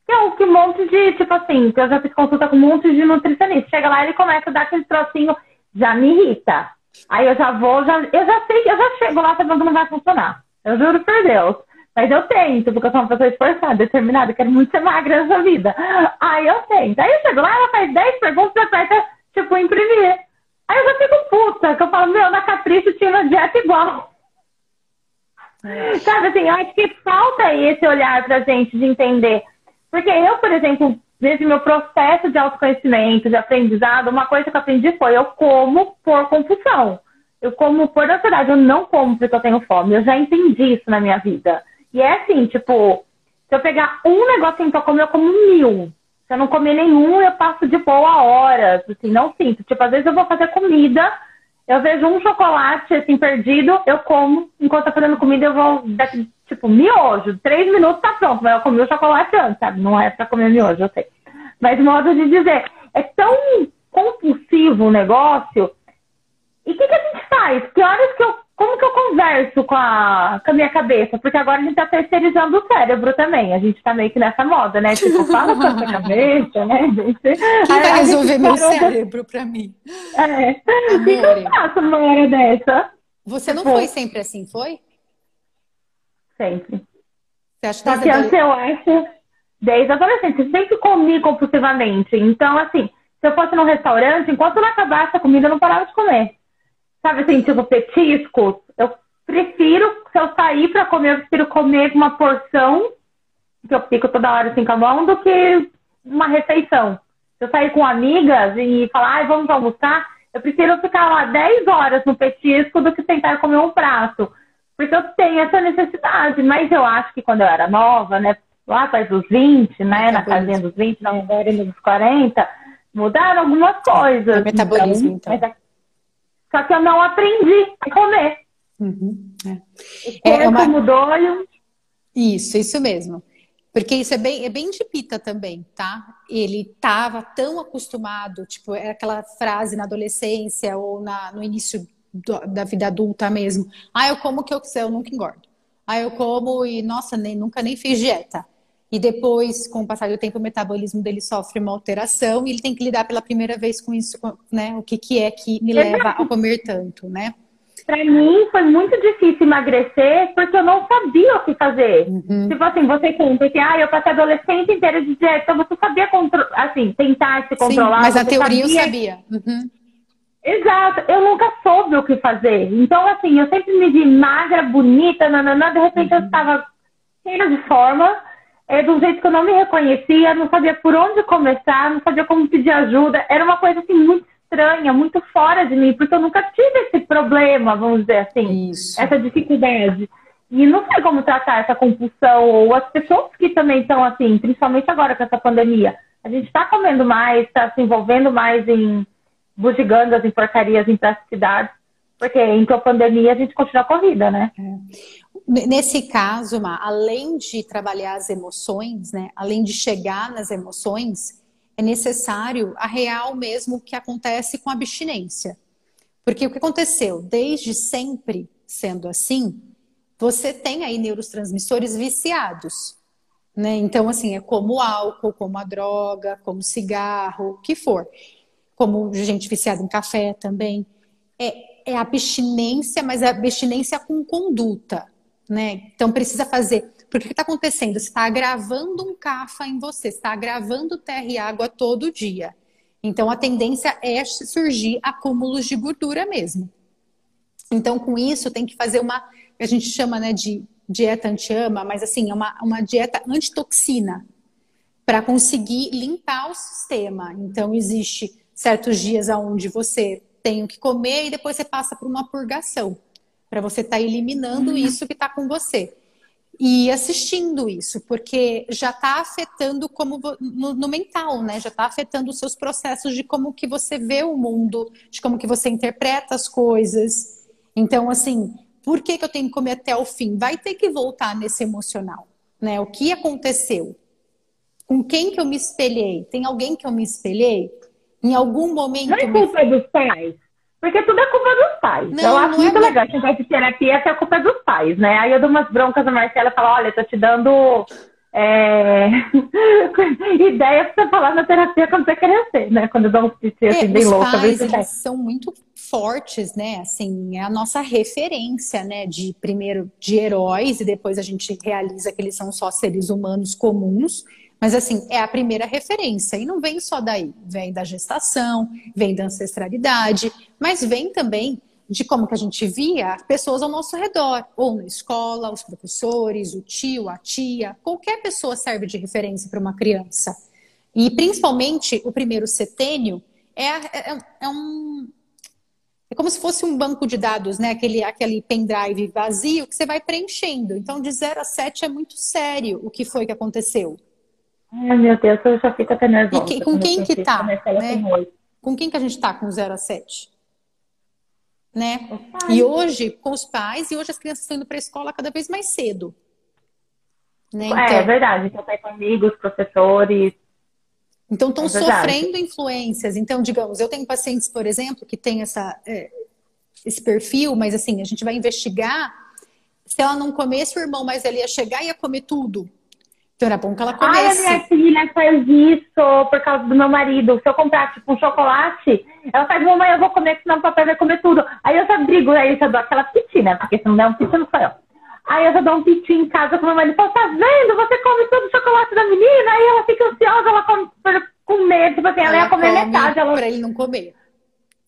Não, que um monte de, tipo assim, eu já fiz consulta com um monte de nutricionista. Chega lá e ele começa a dar aquele trocinho, já me irrita. Aí eu já vou, já, eu já sei, eu já chego lá sabendo que não vai funcionar. Eu juro por Deus. Mas eu tento, porque eu sou uma pessoa esforçada, determinada, quero muito ser magra nessa vida. Aí eu tento. Aí eu chego lá, ela faz 10 perguntas e aperta tipo, imprimir. Aí eu já fico puta, que eu falo, meu, na Capricho tinha uma dieta igual. Sabe assim, eu acho que falta esse olhar pra gente de entender. Porque eu, por exemplo, nesse meu processo de autoconhecimento, de aprendizado, uma coisa que eu aprendi foi eu como por compulsão. Eu como por ansiedade, eu não como porque eu tenho fome. Eu já entendi isso na minha vida. E é assim, tipo, se eu pegar um negocinho pra comer, eu como mil. Se eu não comer nenhum, eu passo de boa horas, assim, não sinto. Tipo, às vezes eu vou fazer comida, eu vejo um chocolate, assim, perdido, eu como, enquanto tô fazendo comida, eu vou, tipo, miojo, três minutos tá pronto, mas eu comi o chocolate antes, sabe? Não é pra comer miojo, eu sei. Mas modo de dizer, é tão compulsivo o negócio, e o que, que a gente faz? Que horas que eu como que eu converso com a, com a minha cabeça? Porque agora a gente tá terceirizando o cérebro também. A gente tá meio que nessa moda, né? Tipo, fala com a sua cabeça, né? Gente, Quem vai resolver meu cérebro pra mim? É. O que, eu faço numa hora dessa? Você não foi sempre assim, foi? Sempre. Você acha que Só que antes eu acho, desde adolescente, sempre comi compulsivamente. Então, assim, se eu fosse num restaurante, enquanto não acabasse a comida, eu não parava de comer sabe assim, tipo petiscos, eu prefiro, se eu sair para comer, eu prefiro comer uma porção, que eu fico toda hora assim com a mão, do que uma refeição. Se eu sair com amigas e falar, ai, vamos almoçar, eu prefiro ficar lá 10 horas no petisco do que tentar comer um prato. Porque eu tenho essa necessidade, mas eu acho que quando eu era nova, né, lá atrás dos 20, né, na casinha dos 20, não agora dos 40, mudaram algumas coisas. É metabolismo, então. então. Só que eu não aprendi a comer. Uhum, é. é uma... mudou e... Isso, isso mesmo. Porque isso é bem, é bem de pita também, tá? Ele estava tão acostumado, tipo, era aquela frase na adolescência ou na, no início do, da vida adulta mesmo. Ah, eu como o que eu quiser, eu nunca engordo. Ah, eu como e, nossa, nem, nunca nem fiz dieta. E depois, com o passar do tempo, o metabolismo dele sofre uma alteração e ele tem que lidar pela primeira vez com isso, né? O que, que é que me leva a comer tanto, né? Pra mim foi muito difícil emagrecer porque eu não sabia o que fazer. Uhum. Tipo assim, você conta que ah, eu passei a adolescente inteira de dieta, então você sabia assim, tentar se controlar. Sim, mas a teoria sabia... eu sabia. Uhum. Exato, eu nunca soube o que fazer. Então, assim, eu sempre me vi magra, bonita, nananã, de repente uhum. eu estava cheia de forma, é, de um jeito que eu não me reconhecia, não sabia por onde começar, não sabia como pedir ajuda. Era uma coisa assim muito estranha, muito fora de mim, porque eu nunca tive esse problema, vamos dizer assim, Isso. essa dificuldade. E não sei como tratar essa compulsão, ou as pessoas que também estão assim, principalmente agora com essa pandemia. A gente está comendo mais, está se envolvendo mais em bugigangas, em porcarias, em praticidades, porque entre a pandemia a gente continua a corrida, né? É. Nesse caso, Ma, além de trabalhar as emoções, né, além de chegar nas emoções, é necessário a real mesmo que acontece com a abstinência. Porque o que aconteceu? Desde sempre sendo assim, você tem aí neurotransmissores viciados. Né? Então, assim, é como o álcool, como a droga, como cigarro, o que for. Como gente viciada em café também. É, é abstinência, mas é abstinência com conduta. Né? Então, precisa fazer porque o que está acontecendo? Você está agravando um CAFA em você, está agravando terra e água todo dia. Então, a tendência é surgir acúmulos de gordura mesmo. Então, com isso, tem que fazer uma, a gente chama né, de dieta anti-ama, mas assim, é uma, uma dieta antitoxina, para conseguir limpar o sistema. Então, existe certos dias onde você tem o que comer e depois você passa por uma purgação, para você estar tá eliminando uhum. isso que está com você e assistindo isso, porque já está afetando como no, no, mental, né? Já está afetando os seus processos de como que você vê o mundo, de como que você interpreta as coisas. Então, assim, por que, que eu tenho que comer até o fim? Vai ter que voltar nesse emocional, né? O que aconteceu? Com quem que eu me espelhei? Tem alguém que eu me espelhei? Em algum momento. Não é culpa me... dos pais. Porque tudo é culpa dos pais. Não, eu acho muito é legal que de terapia que é culpa dos pais, né? Aí eu dou umas broncas na Marcela e falo, olha, tô te dando é... (laughs) ideia pra você falar na terapia quando você crescer, né? Quando eu dou um piti assim, é, bem os louca. Pais, eles são muito fortes, né? Assim, é a nossa referência, né? De primeiro de heróis e depois a gente realiza que eles são só seres humanos comuns. Mas assim, é a primeira referência. E não vem só daí. Vem da gestação, vem da ancestralidade, mas vem também de como que a gente via pessoas ao nosso redor, ou na escola, os professores, o tio, a tia, qualquer pessoa serve de referência para uma criança. E principalmente o primeiro setênio é, é, é, um é como se fosse um banco de dados, né? Aquele, aquele pendrive vazio que você vai preenchendo. Então, de 0 a 7 é muito sério o que foi que aconteceu. Ai, meu Deus, eu já fico até nervosa. E que, com quem que tá? Né? Com quem que a gente tá com 0 a 7? Né? E hoje, com os pais, e hoje as crianças estão indo para a escola cada vez mais cedo. Né? Então, é, é verdade, então tá com amigos, professores. Então estão é sofrendo influências. Então, digamos, eu tenho pacientes, por exemplo, que têm essa, é, esse perfil, mas assim, a gente vai investigar. Se ela não comesse, o irmão mais ele ia chegar e ia comer tudo. Então era bom que ela comesse. Ai, a minha filha faz isso por causa do meu marido. Se eu comprar, tipo, um chocolate, ela faz, mamãe, eu vou comer, senão o papai vai comer tudo. Aí eu já brigo, aí eu já dou aquela piti, né? Porque se não der um piti, não sou eu. Aí eu já dou um piti em casa com meu marido. Falo, tá vendo? Você come todo o chocolate da menina, aí ela fica ansiosa, ela come com medo. Tipo assim, ela, ela ia comer metade. Ela... Pra ele não comer.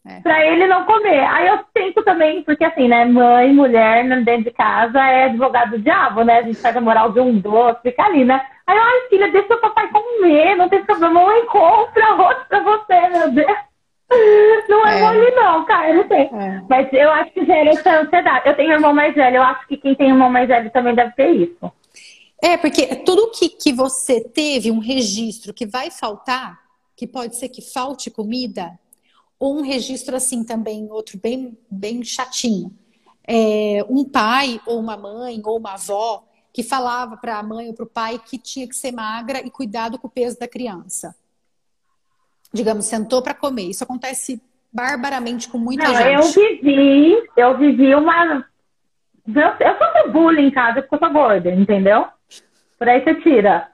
É. Pra ele não comer. Aí eu tento também, porque assim, né? Mãe, mulher, dentro de casa é advogado do diabo, né? A gente faz a moral de um do outro, fica ali, né? Aí eu, ai, filha, deixa o papai comer, não tem problema, mãe, compra outro pra você, meu Deus. Não é, é. mole, não, cara, não tem. É. Mas eu acho que gera essa ansiedade. Eu tenho irmão mais velho, eu acho que quem tem irmão mais velho também deve ter isso. É, porque tudo que, que você teve um registro que vai faltar, que pode ser que falte comida, ou um registro assim também, outro bem, bem chatinho. É, um pai, ou uma mãe, ou uma avó, que falava para a mãe ou para o pai que tinha que ser magra e cuidado com o peso da criança. Digamos, sentou para comer. Isso acontece barbaramente com muita Não, gente. Eu vivi, eu vivi uma. Eu sofri bullying em casa porque eu sou gorda, entendeu? Por aí você tira.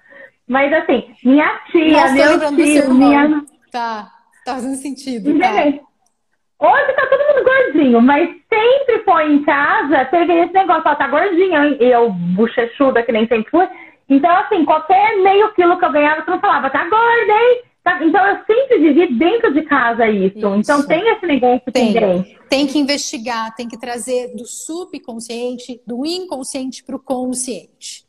Mas assim, minha tia, Nossa, meu tio, minha. Tá. Tá fazendo sentido. Tá. Hoje tá todo mundo gordinho, mas sempre foi em casa, teve esse negócio, ó, tá gordinha, eu bochechuda que nem sempre fui. Então, assim, qualquer meio quilo que eu ganhava, tu não falava, tá gorda, hein? Tá, então, eu sempre vivi dentro de casa isso. isso. Então, tem esse negócio tem. também. Tem que investigar, tem que trazer do subconsciente, do inconsciente para o consciente.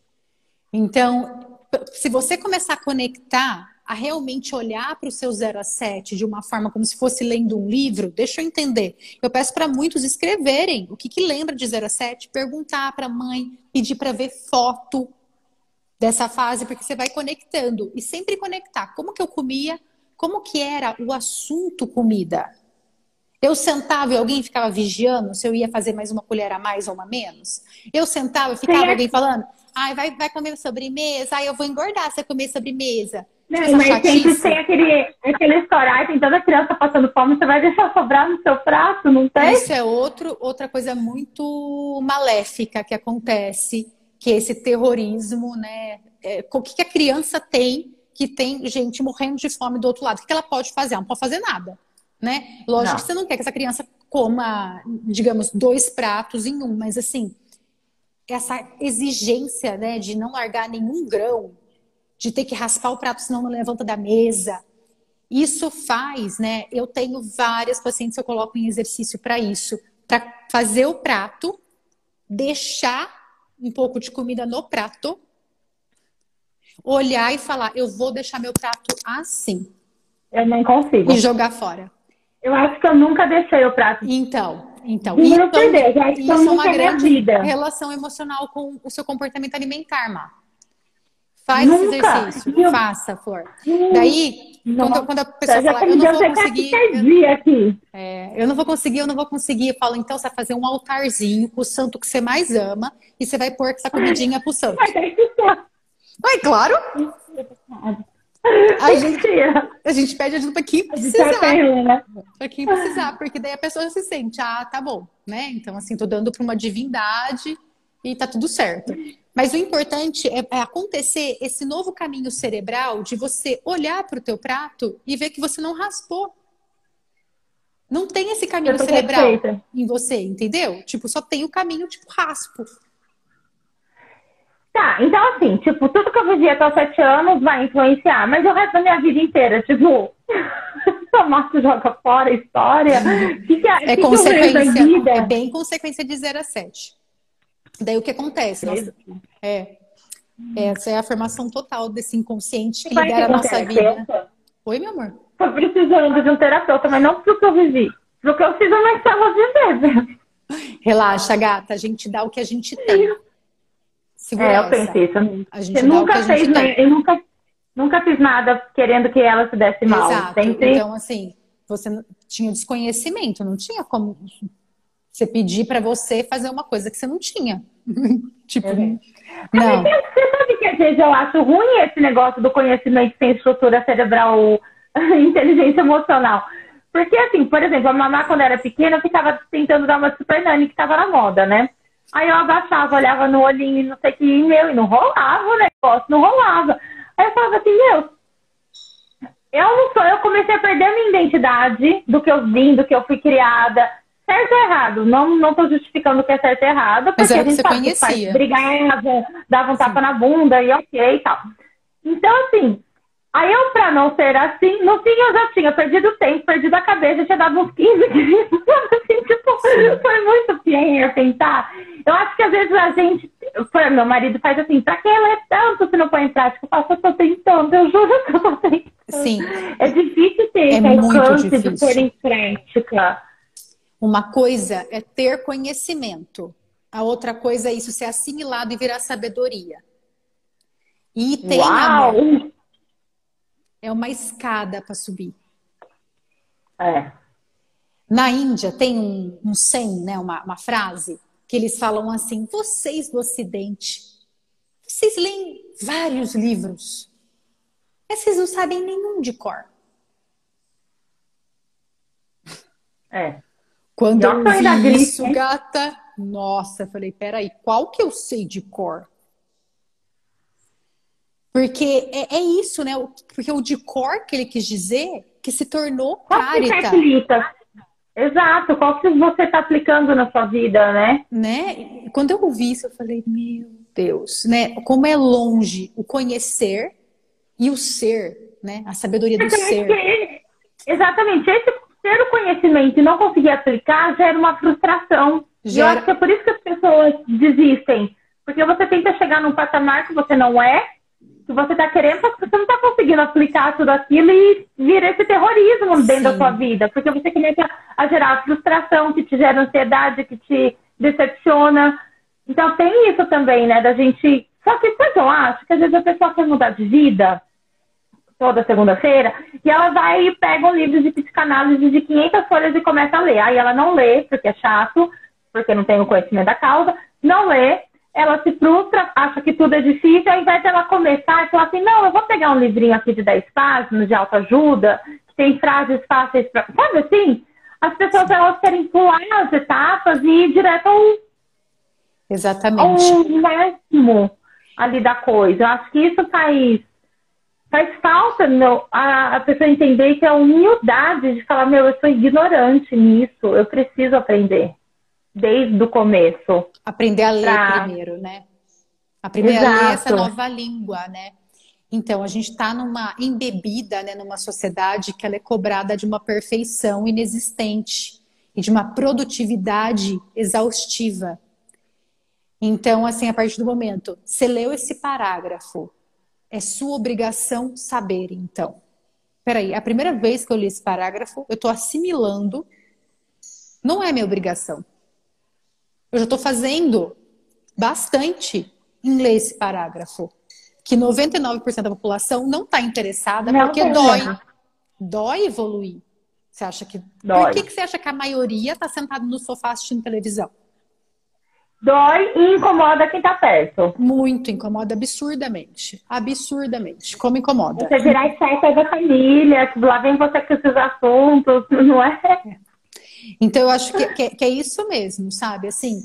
Então, se você começar a conectar a realmente olhar para o seu 0 a 7 de uma forma como se fosse lendo um livro, deixa eu entender. Eu peço para muitos escreverem o que, que lembra de 0 a 7, perguntar para a mãe, pedir para ver foto dessa fase, porque você vai conectando e sempre conectar. Como que eu comia? Como que era o assunto comida? Eu sentava e alguém ficava vigiando se eu ia fazer mais uma colher a mais ou uma menos? Eu sentava e ficava Sim. alguém falando, ai, vai, vai comer sobremesa, ai, eu vou engordar se eu comer sobremesa. Não, tipo, mas tem aquele, aquele história, tem toda criança passando fome, você vai deixar sobrar no seu prato, não tem? Isso é outro, outra coisa muito maléfica que acontece, que é esse terrorismo, né? É, o que, que a criança tem que tem gente morrendo de fome do outro lado? O que, que ela pode fazer? Ela não pode fazer nada, né? Lógico não. que você não quer que essa criança coma, digamos, dois pratos em um, mas assim, essa exigência, né, de não largar nenhum grão, de ter que raspar o prato senão não levanta da mesa. Isso faz, né? Eu tenho várias pacientes que eu coloco em exercício para isso, para fazer o prato, deixar um pouco de comida no prato, olhar e falar: eu vou deixar meu prato assim. Eu não consigo. E jogar fora. Eu acho que eu nunca deixei o prato. Então, então, Juro então já isso é uma grande vida. relação emocional com o seu comportamento alimentar, Má. Faz Nunca. esse exercício, eu... faça, Flor. Daí, quando, quando, a pessoa fala, eu não vou conseguir. Eu, aqui. É, eu não vou conseguir, eu não vou conseguir. Eu falo, então você vai fazer um altarzinho pro santo que você mais ama e você vai pôr essa comidinha pro santo. Vai, claro! A gente, a gente pede ajuda para quem precisar. Né? Para quem precisar, porque daí a pessoa se sente, ah, tá bom, né? Então, assim, tô dando para uma divindade e tá tudo certo. Mas o importante é, é, acontecer esse novo caminho cerebral de você olhar para o teu prato e ver que você não raspou. Não tem esse caminho cerebral perfeita. em você, entendeu? Tipo, só tem o caminho tipo raspo. Tá, então assim, tipo, tudo que eu vivi até os sete anos vai influenciar, mas o resto da minha vida inteira, tipo, (laughs) Márcio joga fora a história. Que que é, é que consequência, é bem consequência de 0 a 7. Daí o que acontece? Nossa, é, essa é a afirmação total desse inconsciente que lidera a nossa vida. Oi, meu amor? Tô precisando de um terapeuta, mas não pro que eu vivi. Pro que eu fiz, eu não estava vivendo. Relaxa, gata. A gente dá o que a gente tem. Segurança. É, eu pensei isso. A gente Você nunca fez, né? Eu nunca, nunca fiz nada querendo que ela se desse mal. Exato. Sempre... Então, assim, você tinha desconhecimento, não tinha como você pedir para você fazer uma coisa que você não tinha. (laughs) tipo, uhum. não. Você sabe que às vezes eu acho ruim esse negócio do conhecimento sem estrutura cerebral, (laughs) inteligência emocional. Porque, assim, por exemplo, a mamá, quando era pequena, eu ficava tentando dar uma super nani que estava na moda, né? Aí eu abaixava, olhava no olhinho e não sei o que, meu, e não rolava o negócio, não rolava. Aí eu falava assim, meu, eu não sou, eu comecei a perder a minha identidade do que eu vim, do que eu fui criada, certo ou errado. Não, não tô justificando que é certo ou errado, porque Mas a gente você sabe conhecia. que brigava, dava um Sim. tapa na bunda e ok e tal. Então, assim, aí eu, pra não ser assim, no fim eu já tinha perdido tempo, perdido a cabeça, tinha dado uns 15 dias, (laughs) assim, tipo, foi muito pior pensar. Eu acho que às vezes a gente, meu marido faz assim, pra que ler tanto se não põe em prática? Eu faço, eu tô tentando, eu juro que eu tô tentando. Sim. É difícil ter é esse alcance de pôr em prática. Uma coisa é ter conhecimento, a outra coisa é isso ser assimilado e virar sabedoria. E tem Uau! Amor, é uma escada para subir. É. Na Índia tem um, um sen, né, uma, uma frase, que eles falam assim: vocês do Ocidente, vocês leem vários livros, mas vocês não sabem nenhum de cor. É. Quando eu vi isso, gripe, gata, nossa, eu falei, peraí, qual que eu sei de cor? Porque é, é, isso, né? Porque o de cor que ele quis dizer que se tornou qual carita. Exato, qual que você está aplicando na sua vida, né? Né? Quando eu ouvi isso, eu falei, meu Deus, né? Como é longe o conhecer e o ser, né? A sabedoria do ser. exatamente. Esse ter o conhecimento e não conseguir aplicar gera uma frustração. Gera... E eu acho que é por isso que as pessoas desistem. Porque você tenta chegar num patamar que você não é, que você está querendo, mas você não está conseguindo aplicar tudo aquilo e vira esse terrorismo dentro Sim. da sua vida. Porque você começa a gerar frustração, que te gera ansiedade, que te decepciona. Então tem isso também, né? Da gente. Só que depois eu acho que às vezes a pessoa quer mudar de vida toda segunda-feira, e ela vai e pega um livro de psicanálise de 500 folhas e começa a ler. Aí ela não lê, porque é chato, porque não tem o conhecimento da causa, não lê, ela se frustra, acha que tudo é difícil, ao invés de ela começar e falar assim, não, eu vou pegar um livrinho aqui de 10 páginas de autoajuda, que tem frases fáceis para. Sabe assim? As pessoas elas querem pular as etapas e ir direto ao. Exatamente. Ao máximo ali da coisa. Eu acho que isso faz. Faz falta meu, a, a pessoa entender que é a humildade de falar, meu, eu sou ignorante nisso, eu preciso aprender desde o começo. Aprender a ler pra... primeiro, né? Aprender Exato. a ler essa nova língua, né? Então, a gente está numa embebida, né, numa sociedade que ela é cobrada de uma perfeição inexistente e de uma produtividade exaustiva. Então, assim, a partir do momento, você leu esse parágrafo, é sua obrigação saber, então. Peraí, a primeira vez que eu li esse parágrafo, eu estou assimilando, não é minha obrigação. Eu já estou fazendo bastante em ler esse parágrafo. Que 99% da população não está interessada não porque dói. Dói evoluir. Você acha que. Dói. Por que, que você acha que a maioria está sentada no sofá assistindo televisão? Dói e incomoda quem está perto. Muito, incomoda absurdamente. Absurdamente. Como incomoda? Você virar chata da família, lá vem você com esses assuntos, (laughs) não é? é. Então, eu acho que, que, que é isso mesmo, sabe? Assim,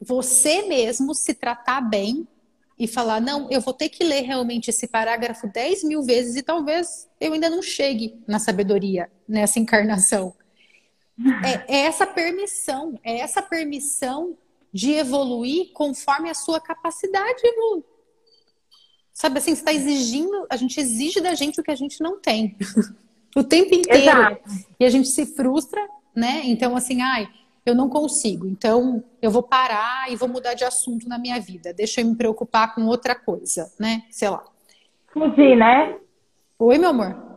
você mesmo se tratar bem e falar, não, eu vou ter que ler realmente esse parágrafo 10 mil vezes e talvez eu ainda não chegue na sabedoria nessa encarnação. É, é, essa permissão, é essa permissão de evoluir conforme a sua capacidade evolui. Sabe assim, está exigindo, a gente exige da gente o que a gente não tem. (laughs) o tempo inteiro. Exato. E a gente se frustra né? Então, assim, ai, eu não consigo. Então, eu vou parar e vou mudar de assunto na minha vida. Deixa eu me preocupar com outra coisa, né? Sei lá. Fugir, né? Oi, meu amor.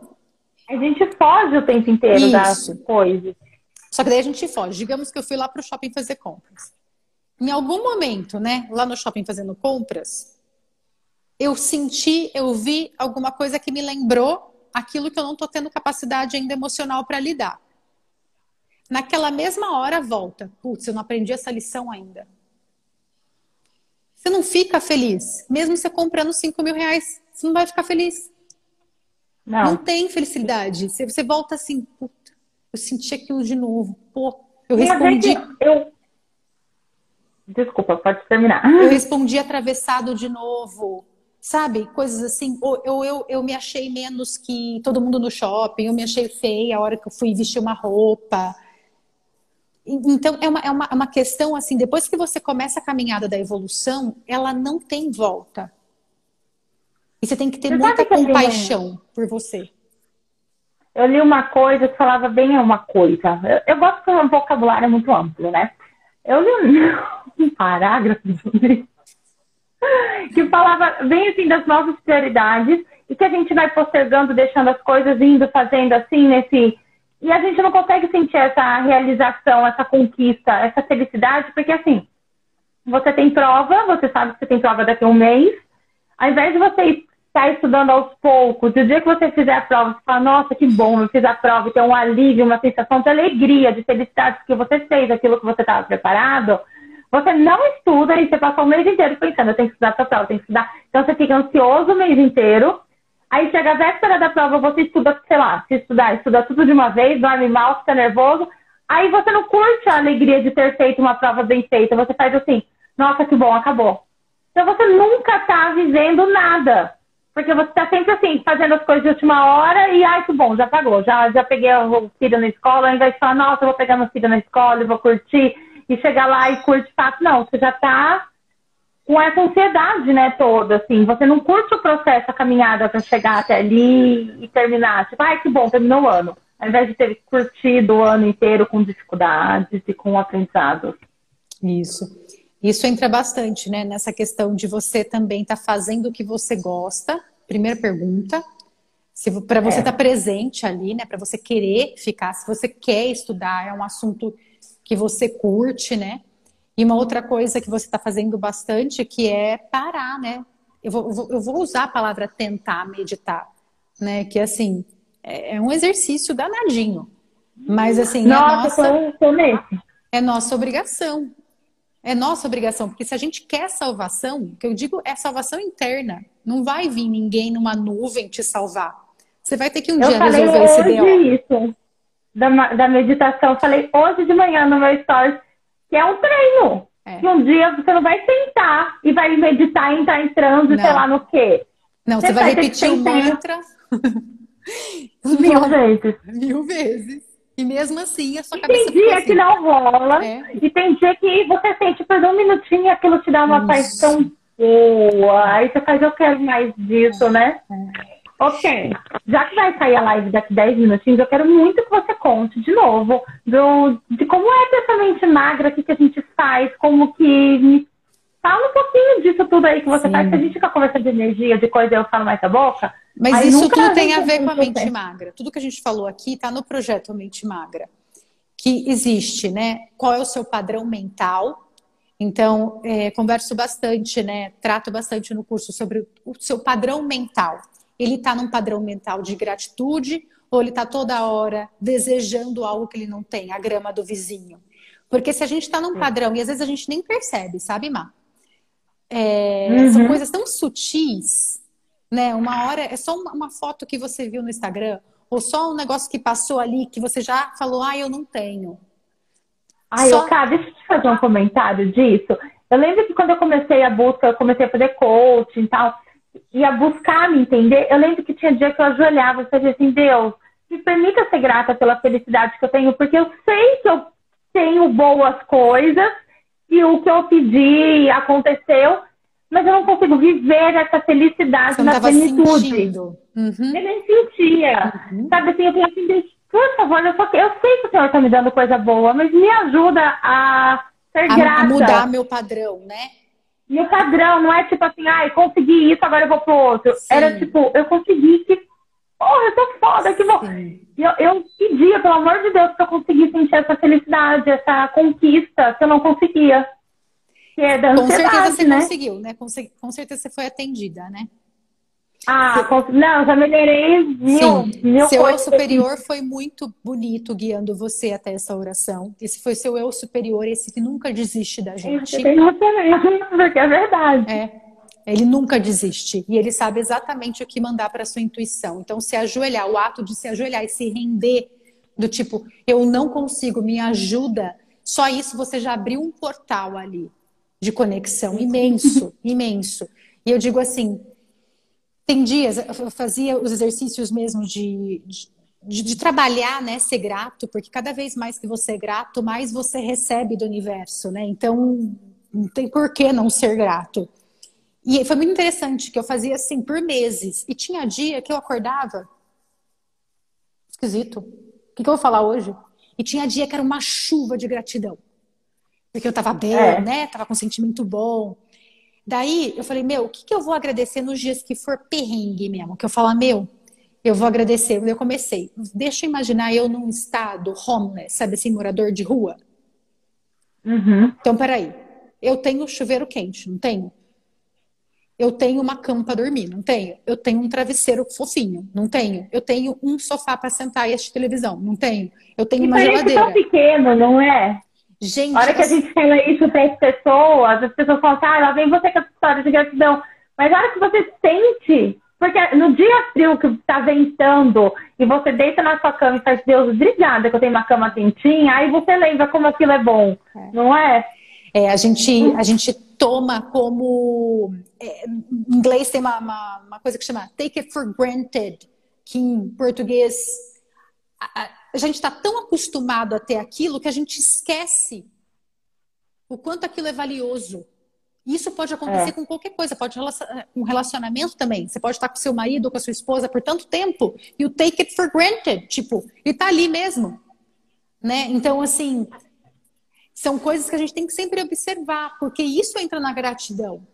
A gente foge o tempo inteiro Isso. das coisas. Só que daí a gente foge. Digamos que eu fui lá pro shopping fazer compras. Em algum momento, né, lá no shopping fazendo compras, eu senti, eu vi alguma coisa que me lembrou aquilo que eu não tô tendo capacidade ainda emocional para lidar. Naquela mesma hora volta. Putz, eu não aprendi essa lição ainda. Você não fica feliz. Mesmo você comprando 5 mil reais, você não vai ficar feliz. Não. Não tem felicidade. Você, você volta assim, puta, eu senti aquilo de novo. Pô, eu respondi. Eu... Desculpa, pode terminar. Eu (laughs) respondi atravessado de novo. Sabe? Coisas assim. Ou eu, eu, eu me achei menos que todo mundo no shopping, eu me achei feia a hora que eu fui vestir uma roupa. Então, é uma, é, uma, é uma questão assim, depois que você começa a caminhada da evolução, ela não tem volta. E você tem que ter você muita compaixão por você. Eu li uma coisa que falava bem uma coisa. Eu, eu gosto que o vocabulário é muito amplo, né? Eu li um, (laughs) um parágrafo que falava bem assim das nossas prioridades e que a gente vai postergando, deixando as coisas indo, fazendo assim, nesse e a gente não consegue sentir essa realização, essa conquista, essa felicidade, porque assim, você tem prova, você sabe que você tem prova daqui a um mês, ao invés de você estar estudando aos poucos, o dia que você fizer a prova, você fala, nossa, que bom, eu fiz a prova, e tem um alívio, uma sensação de alegria, de felicidade, porque você fez aquilo que você estava preparado, você não estuda e você passa o mês inteiro pensando, eu tenho que estudar para a prova, eu tenho que estudar. Então você fica ansioso o mês inteiro, Aí chega a véspera da prova, você estuda, sei lá, se estudar, estuda tudo de uma vez, dorme mal, fica nervoso. Aí você não curte a alegria de ter feito uma prova bem feita. Você faz assim, nossa, que bom, acabou. Então você nunca está vivendo nada. Porque você tá sempre assim, fazendo as coisas de última hora e, ai, que bom, já pagou. Já, já peguei o filho na escola, ao invés de falar, nossa, eu vou pegar meu filho na escola e vou curtir, e chegar lá e curte fato. Não, você já tá com essa ansiedade, né, toda, assim. Você não curte o processo, a caminhada para chegar até ali e terminar. Tipo, ai, que bom, terminou o ano. Ao invés de ter curtido o ano inteiro com dificuldades e com aprendizados. Isso. Isso entra bastante, né, nessa questão de você também estar tá fazendo o que você gosta. Primeira pergunta. Para você estar é. tá presente ali, né, para você querer ficar, se você quer estudar, é um assunto que você curte, né? E uma outra coisa que você está fazendo bastante, que é parar, né? Eu vou, eu vou usar a palavra tentar meditar, né? Que assim, é, é um exercício danadinho. Mas assim, nossa, é nossa, é nossa obrigação. É nossa obrigação, porque se a gente quer salvação, que eu digo é salvação interna. Não vai vir ninguém numa nuvem te salvar. Você vai ter que um eu dia resolver esse BO. Isso, da, da meditação. Falei hoje de manhã no meu stories que é um treino. É. Que um dia você não vai sentar e vai meditar, entrar em transe, sei lá no quê. Não, você, você vai, vai repetir o mantra. (laughs) Mil vezes. (laughs) Mil vezes. E mesmo assim, a sua e cabeça. Tem dia assim. que não rola. É. E tem dia que você sente por um minutinho aquilo te dá uma Isso. paz tão boa. Aí você faz, eu quero mais disso, né? É. Ok. Já que vai sair a live daqui 10 minutinhos, eu quero muito que você conte de novo do, de como é ter essa mente magra, o que, que a gente faz, como que. Fala um pouquinho disso tudo aí que você Sim. faz, que a gente fica conversando de energia, de coisa, eu falo mais a boca. Mas isso tudo tem a ver com a mente magra. Tudo que a gente falou aqui está no projeto Mente Magra. Que existe, né? Qual é o seu padrão mental? Então, é, converso bastante, né? Trato bastante no curso sobre o seu padrão mental. Ele está num padrão mental de gratitude ou ele está toda hora desejando algo que ele não tem, a grama do vizinho? Porque se a gente está num padrão, e às vezes a gente nem percebe, sabe, Má? É, uhum. São coisas tão sutis né? Uma hora é só uma, uma, foto que você viu no Instagram, ou só um negócio que passou ali que você já falou, ah, eu não tenho. Ai, só... cara, deixa eu te fazer um comentário disso. Eu lembro que quando eu comecei a busca, eu comecei a fazer coaching e tal, e a buscar me entender, eu lembro que tinha dia que eu ajoelhava e fazia assim, Deus, me permita ser grata pela felicidade que eu tenho, porque eu sei que eu tenho boas coisas e o que eu pedi aconteceu, mas eu não consigo viver essa felicidade na plenitude. Uhum. Eu nem sentia. Uhum. Sabe assim, eu tenho assim, por favor, eu, só, eu sei que o Senhor está me dando coisa boa, mas me ajuda a ser a, grata. A mudar meu padrão, né? Meu padrão não é tipo assim, ai, ah, consegui isso, agora eu vou pro outro. Sim. Era tipo, eu consegui que. Porra, eu tô foda, que bom. Eu, eu pedia, pelo amor de Deus, que eu conseguisse sentir essa felicidade, essa conquista que eu não conseguia. Que é da com certeza você né? conseguiu, né? Com, com, certeza você foi atendida, né? Ah, não, já melhorei mil, Sim. mil Seu eu superior foi muito bonito guiando você até essa oração. Esse foi seu eu superior, esse que nunca desiste da gente. Porque é verdade. É. Ele nunca desiste. E ele sabe exatamente o que mandar para sua intuição. Então, se ajoelhar, o ato de se ajoelhar e se render, do tipo, eu não consigo, me ajuda. Só isso você já abriu um portal ali de conexão imenso, imenso. E eu digo assim, tem dias, eu fazia os exercícios mesmo de, de, de, trabalhar, né, ser grato, porque cada vez mais que você é grato, mais você recebe do universo, né? Então, não tem por que não ser grato. E foi muito interessante que eu fazia assim por meses. E tinha dia que eu acordava. Esquisito. O que, que eu vou falar hoje? E tinha dia que era uma chuva de gratidão porque eu tava bem, é. né? Tava com um sentimento bom. Daí eu falei, meu, o que, que eu vou agradecer nos dias que for perrengue mesmo? Que eu falo, meu, eu vou agradecer. Eu comecei, deixa eu imaginar eu num estado homeless, sabe assim, morador de rua. Uhum. Então, peraí. Eu tenho chuveiro quente, não tenho? Eu tenho uma cama para dormir, não tenho? Eu tenho um travesseiro fofinho, não tenho? Eu tenho um sofá para sentar e assistir televisão, não tenho? Eu tenho e uma geladeira. É tão pequeno, não é? Gente, a hora que a gente fala isso para as pessoas, as pessoas falam assim, ah, lá vem você com essa história de gratidão. Mas a hora que você sente, porque no dia frio que está ventando e você deita na sua cama e faz, Deus, obrigada que eu tenho uma cama quentinha, aí você lembra como aquilo é bom, é. não é? É, a gente, a gente toma como. É, em inglês tem uma, uma, uma, coisa que chama take it for granted, que em português a, a gente está tão acostumado a ter aquilo que a gente esquece o quanto aquilo é valioso. Isso pode acontecer é. com qualquer coisa, pode um relacionamento também. Você pode estar com seu marido ou com a sua esposa por tanto tempo e o take it for granted, tipo, ele tá ali mesmo, né? Então assim, são coisas que a gente tem que sempre observar, porque isso entra na gratidão.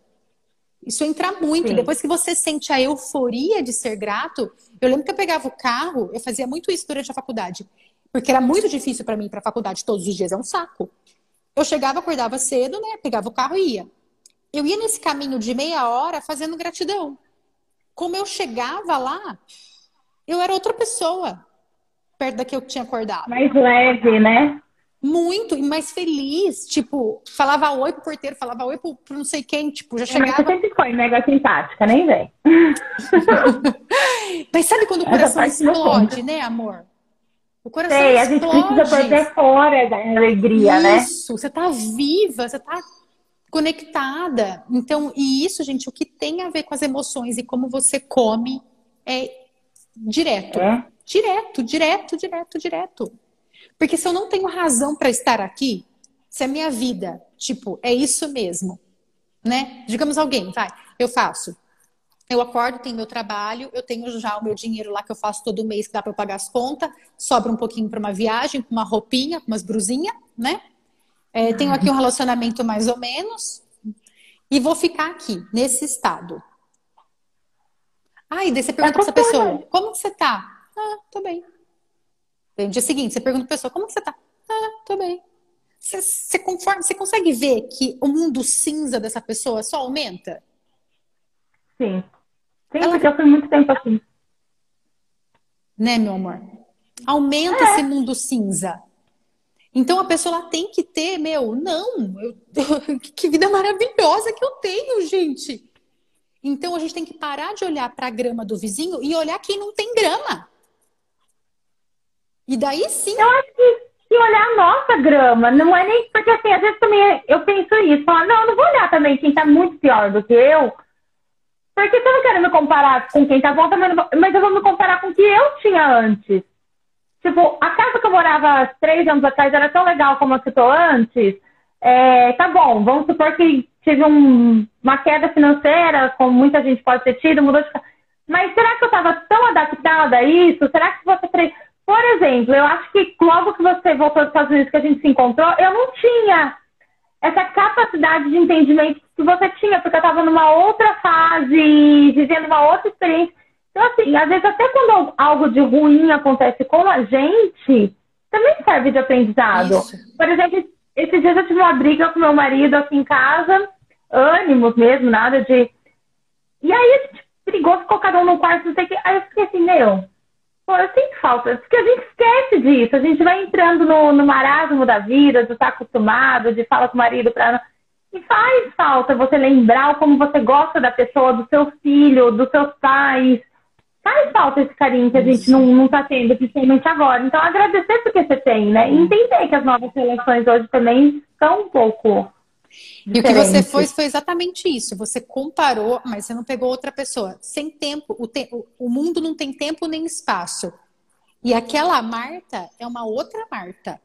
Isso entra muito. Sim. Depois que você sente a euforia de ser grato, eu lembro que eu pegava o carro, eu fazia muito isso durante a faculdade, porque era muito difícil para mim ir para a faculdade todos os dias, é um saco. Eu chegava, acordava cedo, né? Pegava o carro e ia eu ia nesse caminho de meia hora fazendo gratidão. Como eu chegava lá, eu era outra pessoa, perto da que eu tinha acordado. Mais leve, né? Muito, e mais feliz. Tipo, falava oi pro porteiro, falava oi pro, pro não sei quem, tipo, já chegava. Mas você sempre foi mega simpática, nem vem. (laughs) Mas sabe quando o coração explode, né, amor? O coração Sei, explode. a gente precisa perder fora da alegria, Isso, né? Isso, você tá viva, você tá conectada. Então, e isso, gente, o que tem a ver com as emoções e como você come é direto. É? Direto, direto, direto, direto. Porque se eu não tenho razão para estar aqui, se a minha vida, tipo, é isso mesmo, né? Digamos alguém, vai, eu faço. Eu acordo, tenho meu trabalho, eu tenho já o meu dinheiro lá que eu faço todo mês que dá para eu pagar as contas, sobra um pouquinho para uma viagem, com uma roupinha, umas brusinhas, né? É, tenho aqui um relacionamento mais ou menos e vou ficar aqui, nesse estado. Aí, daí você pergunta é pra essa pessoa, como que você tá? Ah, tô bem. No dia seguinte, você pergunta pra pessoa, como que você tá? Ah, tô bem. Você, você, conforme, você consegue ver que o mundo cinza dessa pessoa só aumenta? Sim. Sim, Ela... porque eu fui muito tempo assim. Né, meu amor? Aumenta é. esse mundo cinza. Então a pessoa tem que ter, meu, não, eu, (laughs) que vida maravilhosa que eu tenho, gente. Então a gente tem que parar de olhar para a grama do vizinho e olhar quem não tem grama. E daí sim. Eu acho que se olhar a nossa grama, não é nem. Porque assim, às vezes também eu penso isso, falar, não, eu não vou olhar também quem tá muito pior do que eu. Porque eu não quero me comparar com quem tá bom, também mas eu vou me comparar com o que eu tinha antes. Tipo, a casa que eu morava três anos atrás era tão legal como eu citou antes. É, tá bom, vamos supor que tive um, uma queda financeira, como muita gente pode ter tido, mudou de Mas será que eu estava tão adaptada a isso? Será que você. Por exemplo, eu acho que logo que você voltou dos Estados Unidos, que a gente se encontrou, eu não tinha essa capacidade de entendimento que você tinha, porque eu estava numa outra fase, vivendo uma outra experiência. Então, assim, às vezes até quando algo de ruim acontece com a gente, também serve de aprendizado. Isso. Por exemplo, esses dias eu tive uma briga com meu marido aqui em casa, ânimos mesmo, nada de. E aí a gente brigou, ficou cada um no quarto, não sei o que. Aí eu fiquei assim, meu, pô, eu sinto falta, porque a gente esquece disso, a gente vai entrando no, no marasmo da vida, de estar acostumado, de falar com o marido pra. E faz falta você lembrar como você gosta da pessoa, do seu filho, dos seus pais faz falta esse carinho que a gente não, não tá tendo, principalmente agora. Então, agradecer porque você tem, né? E entender que as novas relações hoje também são um pouco. E o que você fez foi exatamente isso. Você comparou, mas você não pegou outra pessoa. Sem tempo, o, te, o mundo não tem tempo nem espaço. E aquela Marta é uma outra Marta.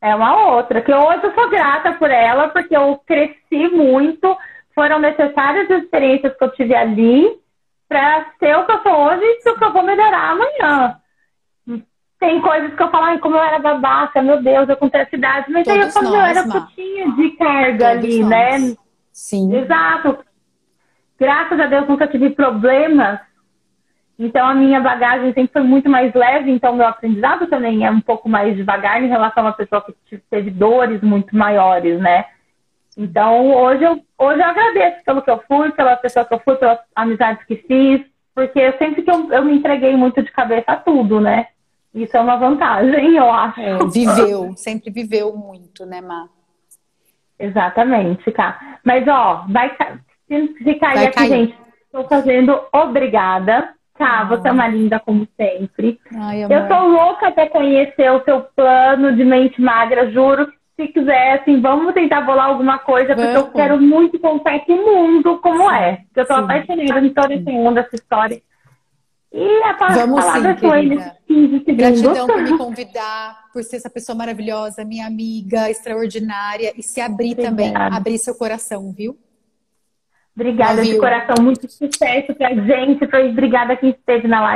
É uma outra, que hoje eu sou grata por ela, porque eu cresci muito, foram necessárias as experiências que eu tive ali, para ser o que eu sou hoje e o que eu vou melhorar amanhã. Tem coisas que eu falo, ai, como eu era babaca, meu Deus, eu com essa idade, mas Todos aí eu falo, eu era putinha de carga Todos ali, nós. né? Sim. Exato. Graças a Deus nunca tive problemas. Então a minha bagagem sempre foi muito mais leve, então meu aprendizado também é um pouco mais devagar em relação a uma pessoa que teve dores muito maiores, né? Então, hoje eu, hoje eu agradeço pelo que eu fui, pela pessoa que eu fui, pelas amizades que fiz, porque sempre que eu, eu me entreguei muito de cabeça a tudo, né? Isso é uma vantagem, eu acho. É, viveu, sempre viveu muito, né, Má? Exatamente, Cá. Mas, ó, vai se cair vai aqui, cair. gente, estou fazendo obrigada. Tá, você é uma linda como sempre. Ai, eu tô louca para conhecer o seu plano de mente magra, juro se quiser, assim, vamos tentar bolar alguma coisa, porque eu quero muito contar esse mundo como sim, é. Eu tô sim. apaixonada em todo esse mundo, essa história. E a Vamos palavra sim, com eles 15 segundos. Gratidão por me convidar, por ser essa pessoa maravilhosa, minha amiga, extraordinária, e se abrir Obrigada. também, abrir seu coração, viu? Obrigada de coração, muito sucesso pra gente, pra... obrigada quem esteve na live.